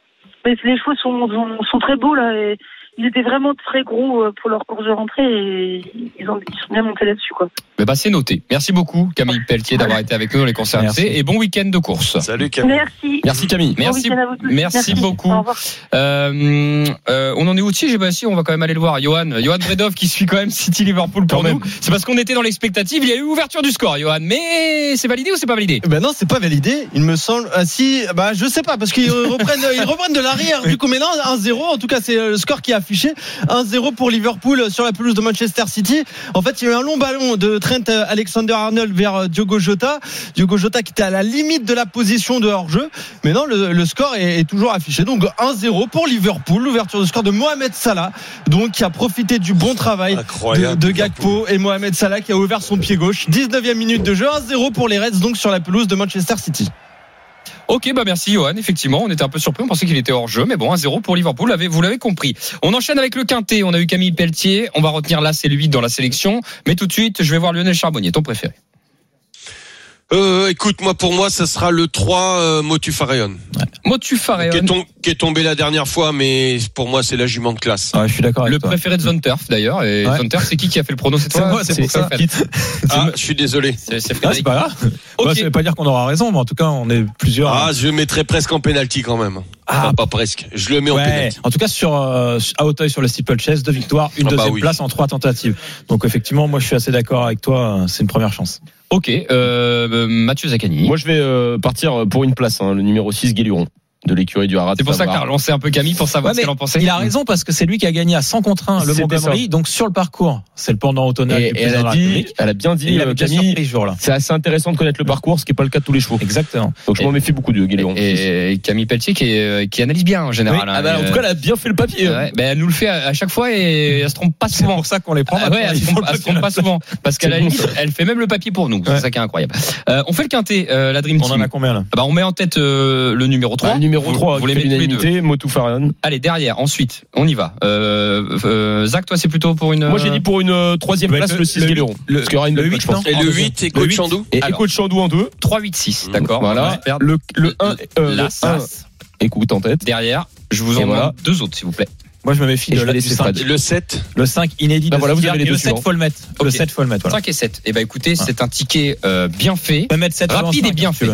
Mais les chevaux sont, sont, sont très beaux là. Et ils étaient vraiment très gros euh, pour leur course de rentrée et ils, ont, ils sont bien montés là-dessus quoi. Mais bah, c'est noté. Merci beaucoup, Camille Pelletier, d'avoir été avec nous dans les Merci. et bon week-end de course. Salut Camille. Merci. Merci Camille. Bon Merci, week-end à vous tous. merci beaucoup. Au revoir. Euh, euh, on en est où J'ai bah si, on va quand même aller le voir. Johan, Johan Bredov qui suit quand même City Liverpool pour Quand nous. C'est parce qu'on était dans l'expectative. Il y a eu ouverture du score, Johan. Mais c'est validé ou c'est pas validé? Ben non, c'est pas validé. Il me semble. Ah, si, bah je sais pas parce qu'ils reprennent, ils reprennent de l'arrière. Du coup, maintenant 1-0. En tout cas, c'est le score qui est affiché. 1-0 pour Liverpool sur la pelouse de Manchester City. En fait, il y a eu un long ballon de Trent Alexander-Arnold vers euh, Diogo Jota. Diogo Jota qui était à la limite de la position de hors-jeu. Mais non, le, le score est, est toujours affiché. Donc 1-0 pour Liverpool. L'ouverture de score de Mohamed Salah. Donc qui a profité du bon travail de, de Gakpo et Mohamed Salah qui a ouvert son pied gauche. 19e minute de jeu. 1-0 pour les Reds donc sur la pelouse de Manchester City. Ok, bah merci Johan. Effectivement, on était un peu surpris, on pensait qu'il était hors jeu, mais bon, 1-0 pour Liverpool, vous l'avez- compris. On enchaîne avec le quintet. On a eu Camille Pelletier. On va retenir là, c'est lui dans la sélection. Mais tout de suite, je vais voir Lionel Charbonnier, ton préféré. Euh, écoute, moi pour moi, ça sera le 3 euh, Motu Farayon, Motu qui, est qui est tombé la dernière fois, mais pour moi c'est la jument de classe. Ouais, je suis d'accord avec le toi. préféré de Zone Turf d'ailleurs. Et Ouais. Zone Turf, c'est qui qui a fait le prono cette C'est fois moi, c'est pour ça. Fred. <laughs> Ah, je suis désolé. C'est c'est Ah, c'est pas grave. Ok. Bah, ça veut pas dire qu'on aura raison, mais en tout cas, on est plusieurs. Ah, je le mettrais presque en penalty quand même. Ah. Enfin, pas presque. Je le mets en Ouais. penalty. En tout cas, sur euh, à Hauteuil sur le steeple chase, deux victoires, une Ah bah deuxième oui. place en trois tentatives. Donc effectivement, moi, je suis assez d'accord avec toi. euh, C'est une première chance. Ok, euh, Mathieu Zaccani. Moi, je vais euh, partir pour une place, hein, le numéro 6, Guéluron, de l'écurie du Haras. C'est pour ça que t'as relancé un peu Camille pour savoir Ouais, ce qu'elle en pensait. Il a raison parce que c'est lui qui a gagné à 100 contre 1 le Montgomery. Donc sur le parcours, c'est le pendant automnal Et, du et elle, a dit, elle a bien Et dit, il euh, Camille, c'est assez intéressant de connaître le parcours, ce qui n'est pas le cas de tous les chevaux. Exactement. Donc je m'en méfie beaucoup de Guéluron. Et, et Camille Pelletier qui, est- qui analyse bien en général. Oui. hein. Ah bah, en Euh, tout cas, elle a bien fait le papier. ouais, ben, elle nous le fait à, à chaque fois et elle se trompe pas C'est souvent. pour ça qu'on les prend. Ah ouais, elle se trompe, le elle se trompe pas souvent parce qu'à la C'est bon, limite, elle fait même le papier pour nous. C'est ça qui est incroyable. Euh, on fait le quintet, euh, la Dream On Team. en a combien là? Ah bah, on met en tête euh, le numéro 3. Numéro Vous- 3, vous les mettez Motu Farayon. Allez, derrière, ensuite, on y va. Euh, euh, Zach, toi, c'est plutôt pour une. Moi, j'ai dit pour une euh, troisième Bah, place, le- le 6 le Guéluron. le- Parce qu'il y aura une le belle huit, place, je pense. non Et le deux. 8, Echo Le de huit. Chandou Et de Chandou en deux. 3, 8, 6. Mmh. D'accord. Voilà. Le, le 1, euh, la le 1, Sas. écoute en tête. Derrière, je vous en voilà. deux autres, s'il vous plaît. Moi, je me méfie Et de la laisser 5. Fred. Le 7 Le 5 inédit Bah de voilà, vous Skier avez les et le deux 7 suivants. faut le mettre. Le Ok. 7 faut le mettre. Voilà. 5 et 7. Et bah écoutez, c'est un ticket euh, bien fait. Mettre 7 Rapide et bien fait.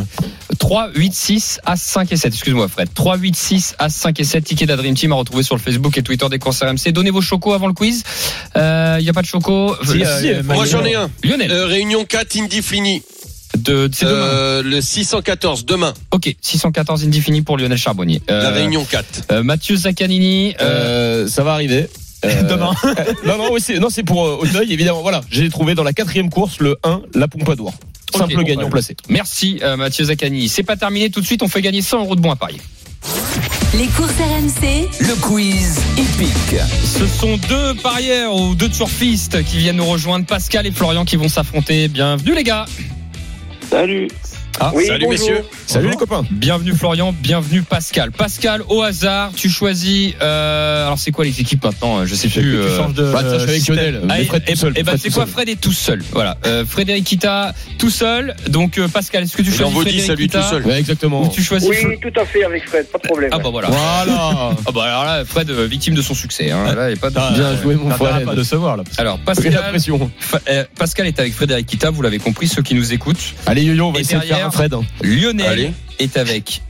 3, 8, 6, As 5 et 7. Excuse-moi, Fred. 3, 8, 6, As 5 et 7. Ticket d'Adream Team à retrouver sur le Facebook et Twitter des courses RMC. Donnez vos chocos avant le quiz. Il n'y a pas de choco. Si, Euh, euh, Moi j'en ai un. Lionel. Euh, réunion 4, Indy Flini. De, demain. Euh, le 614 demain. Ok, 614 Indifini pour Lionel Charbonnier. Euh, La Réunion 4. euh, Mathieu Zaccanini. euh, ça va arriver. <laughs> Demain. <laughs> non, non, oui, c'est, non, c'est pour euh, Auteuil, évidemment. Voilà, j'ai trouvé dans la quatrième course le 1, la Pompadour. Simple bon, gagnant bah, placé. Merci euh, Mathieu Zaccanini. C'est pas terminé tout de suite, on fait gagner 100 euros de bons à parier. Les courses RMC, Le quiz épique. Ce sont deux parieurs ou deux turfistes qui viennent nous rejoindre, Pascal et Florian qui vont s'affronter. Bienvenue les gars. Salut. Ah, Oui, Salut bonjour. messieurs. Salut les copains. Bienvenue Florian, bienvenue Pascal. Pascal, au hasard, tu choisis. Euh, alors c'est quoi les équipes maintenant? Je sais plus. Tu euh, changes de. Bah, tiens, je suis avec. Lionel. Ah, et, Fred tout et- seul. et ben Fred c'est quoi seul. Fred est tout seul? Voilà. Euh, Frédéric Kita tout seul. Donc euh, Pascal, est-ce que tu Et choisis Frédéric salut Kita? tout seul. Ouais, exactement. ou tu choisis Oui, tout à fait avec Fred, pas de problème. Ah bah voilà. Voilà. <laughs> Ah bah alors là Fred euh, victime de son succès. Hein. Là, il pas de- Ah, Bien joué, mon à pas de se voir là. Alors Pascal, Pascal est avec Frédéric Kita, vous l'avez compris, ceux qui nous écoutent. Allez, Yo-Yo, on va essayer Fred. Lionel Allez. est avec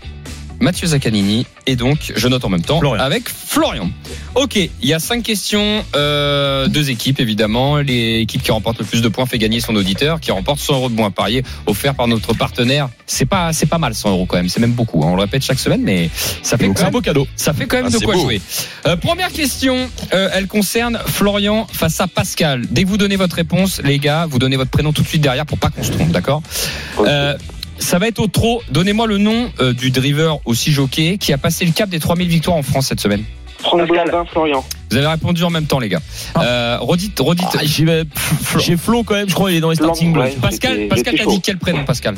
Mathieu Zaccanini et donc je note en même temps Florian. avec Florian. Ok, il y a cinq questions, euh, deux équipes évidemment. L'équipe qui remporte le plus de points fait gagner son auditeur, qui remporte 100 euros de bons à parier offert par notre partenaire. C'est pas c'est pas mal 100 euros quand même, c'est même beaucoup. hein. On le répète chaque semaine, mais ça fait quand c'est un même beau cadeau. ça fait quand même Ah, de quoi beau. jouer. Euh, première question, euh, elle concerne Florian face à Pascal. Dès que vous donnez votre réponse, les gars, vous donnez votre prénom tout de suite derrière pour pas qu'on se trompe, d'accord? Euh, Ça va être au trop. Donnez-moi le nom euh, du driver aussi jockey qui a passé le cap des 3000 victoires en France cette semaine. Franck Blandin, Florian. Vous avez répondu en même temps, les gars. Euh, redites, redites. Ah, j'y vais. Chez Flo, quand même, je crois, il est dans les starting blocks. Pascal, Pascal, t'as dit quel prénom, Pascal?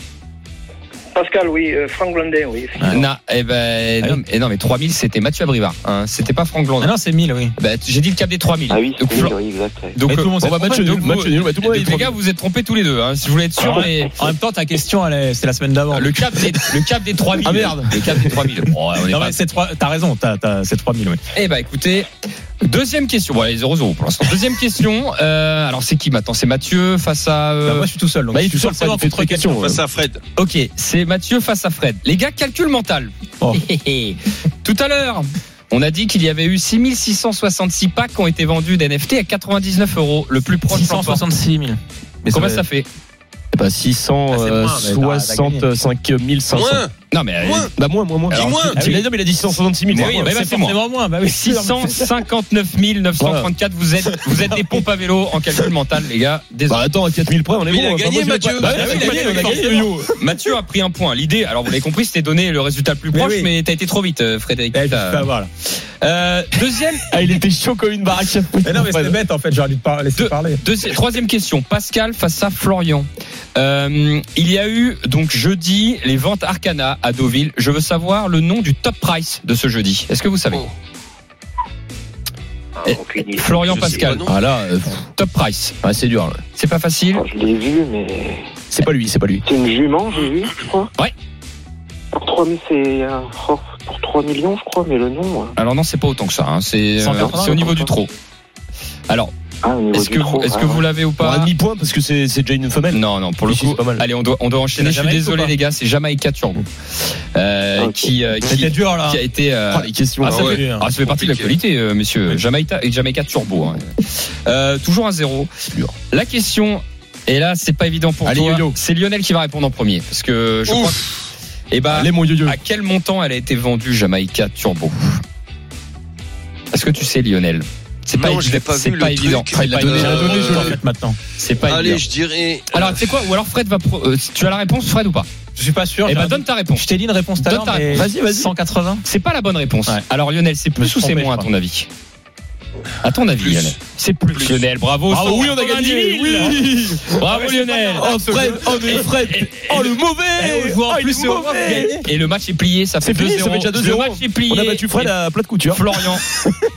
Pascal, oui, euh, Franck Blandin, oui. Non, eh ben, non, mais- non, mais 3000, c'était Mathieu Abrivard. Hein, c'était pas Franck Ah Blandin. non, c'est 1000, oui. Bah, j'ai dit le cap des 3000. Ah oui, Donc, c'est Flo- oui, exact. ouais. donc, tout le monde bah, trompé. match nul, donc, match vous- nul. Bah, tout le monde les gars, 3000. vous êtes trompés tous les deux. Hein, si je voulais être sûr, mais En même temps, ta question, elle est- c'est la semaine d'avant. le cap des, le cap des 3000. Ah, merde. Le cap des 3000. Bon, ouais, on est Non, pas- mais c'est trois- T'as raison, t'as- t'as- c'est 3000, oui. Eh ben, écoutez. Deuxième question. Bon, allez, 0-0 pour l'instant. Deuxième question. Euh, alors, c'est qui maintenant? C'est Mathieu face à. euh, Bah, moi, je suis tout seul. donc Bah, je suis tout seul, Fred, fait trois questions. Face à Fred. Ok, c'est Mathieu face à Fred. Les gars, calcul mental. Oh. <laughs> Tout à l'heure, on a dit qu'il y avait eu 6666 packs qui ont été vendus d'NFT à 99 euros. Le plus proche l'emporte. 666 000. Mais Combien va- ça fait? Bah, Ah, c'est moins, mais t'as- t'as 665 500. Non, mais. Moins. Bah, moins, moins, moins. Dis moins. Ah, il a dit, mais il a dit 666 000. Mais oui, bah, c'est forcément moins. Bah oui, 659 934, vous êtes, vous êtes des pompes à vélo en calcul mental, les gars. Bah, Désolé. attends, à 4000 près, on est bon. il a Bah, gagné, Mathieu. Bah, Bah il a gagné, on a gagné, yo. Mathieu a pris un point. L'idée, alors vous l'avez compris, c'était donner le résultat le plus proche, mais t'as été trop vite, euh, Frédéric. Eh. Euh, deuxième, <laughs> Ah, il était chaud comme une baraque. Mais non, mais c'est bête, en fait, j'aurais dû te Deux- parler. Troisième question. Pascal face à Florian. Euh, il y a eu donc jeudi les ventes Arcana à Deauville. Je veux savoir le nom du top price de ce jeudi. Est-ce que vous savez Oh. Ah, Eh, aucune idée. Florian Je Pascal. pas. Ah, là, euh, Top price. ouais, c'est dur. C'est pas facile. Ah, je l'ai vu, mais C'est pas lui, c'est pas lui. c'est une jument, j'ai vu, je crois. Ouais. Pour 3 000, c'est euh, oh, pour 3 millions, je crois, mais le nom. euh, Alors non, c'est pas autant que ça. hein. C'est euh, 180, c'est au niveau du trot. Alors, Ah, est-ce que trot, vous, est-ce ah, que vous l'avez ou Pour un pas demi-point, parce que c'est c'est déjà une femelle. Non, non, pour le coup. pas mal. Allez, on doit, on doit enchaîner. Je suis désolé pas les gars, c'est Jamaïca Turbo euh, Ok. qui, euh, qui, dur, là. qui a été. euh, Ah, les questions. Ah, ça, Ah, ouais. fait, ah, ça fait partie de l'actualité, euh, messieurs. Jamaïca, Jamaïca Turbo. hein. Euh, toujours un zéro. dur. La question, et là, c'est pas évident pour Allez, toi. yo-yo. C'est Lionel qui va répondre en premier. Parce que je Ouf. crois. Et bah, Allez, mon yo-yo. à quel montant elle a été vendue, Jamaïca Turbo? Est-ce que tu sais, Lionel? C'est pas, Non, je l'ai pas c'est vu, pas le évident. truc. Il l'a donné, Euh, il l'a donné, je en l'ai- fait, maintenant. C'est pas Allez, évident. je dirais. Alors, tu sais quoi Ou alors Fred va. pro- euh, tu as la réponse, Fred, ou pas Je suis pas sûr. Eh ben, un donne ta réponse. Je t'ai dit une réponse tout à Donne l'heure. ta mais réponse. Vas-y, vas-y. 180 C'est pas la bonne réponse. Ouais. Alors Lionel, c'est plus ou c'est moins à ton avis À ton avis, Plus. Lionel C'est plus. Lionel, bravo. Bravo, oui, on a 190 gagné. 000. Oui. Bravo Lionel. Oh, Fred, oh, mais Fred. Oh, le mauvais. En Oh, il est mauvais. Et le match est plié, ça fait C'est fini, 2-0. ça fait déjà 2-0. Le match est plié. On a battu Fred à plat de couture. Florian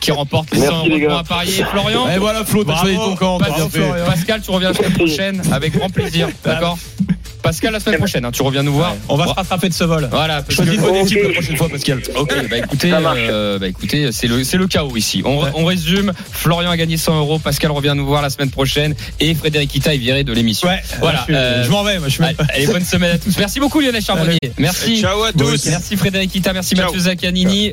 qui remporte les Merci, 100 les euros de gars. points à parier. Florian. Et voilà, Flo, t'as Bravo. choisi ton camp. Pascal, tu reviens la semaine prochaine avec grand plaisir. D'accord? Pascal, la semaine prochaine, hein, tu reviens nous voir. On va se rattraper de ce vol. Voilà, Choisis que- une bonne Ok. équipe la prochaine fois, Pascal. Ok, bah écoutez, euh, bah écoutez, c'est le c'est le chaos ici. On, on résume. Florian a gagné 100 euros. Pascal revient nous voir la semaine prochaine et Frédéric Ita est viré de l'émission. Ouais, Voilà, Je, euh, je m'en vais, moi, je suis Allez, bonne semaine à tous. Merci beaucoup Lionel Charbonnier. Merci. Ciao à tous. Merci Frédéric Ita. Merci Ciao. Mathieu Zaccanini.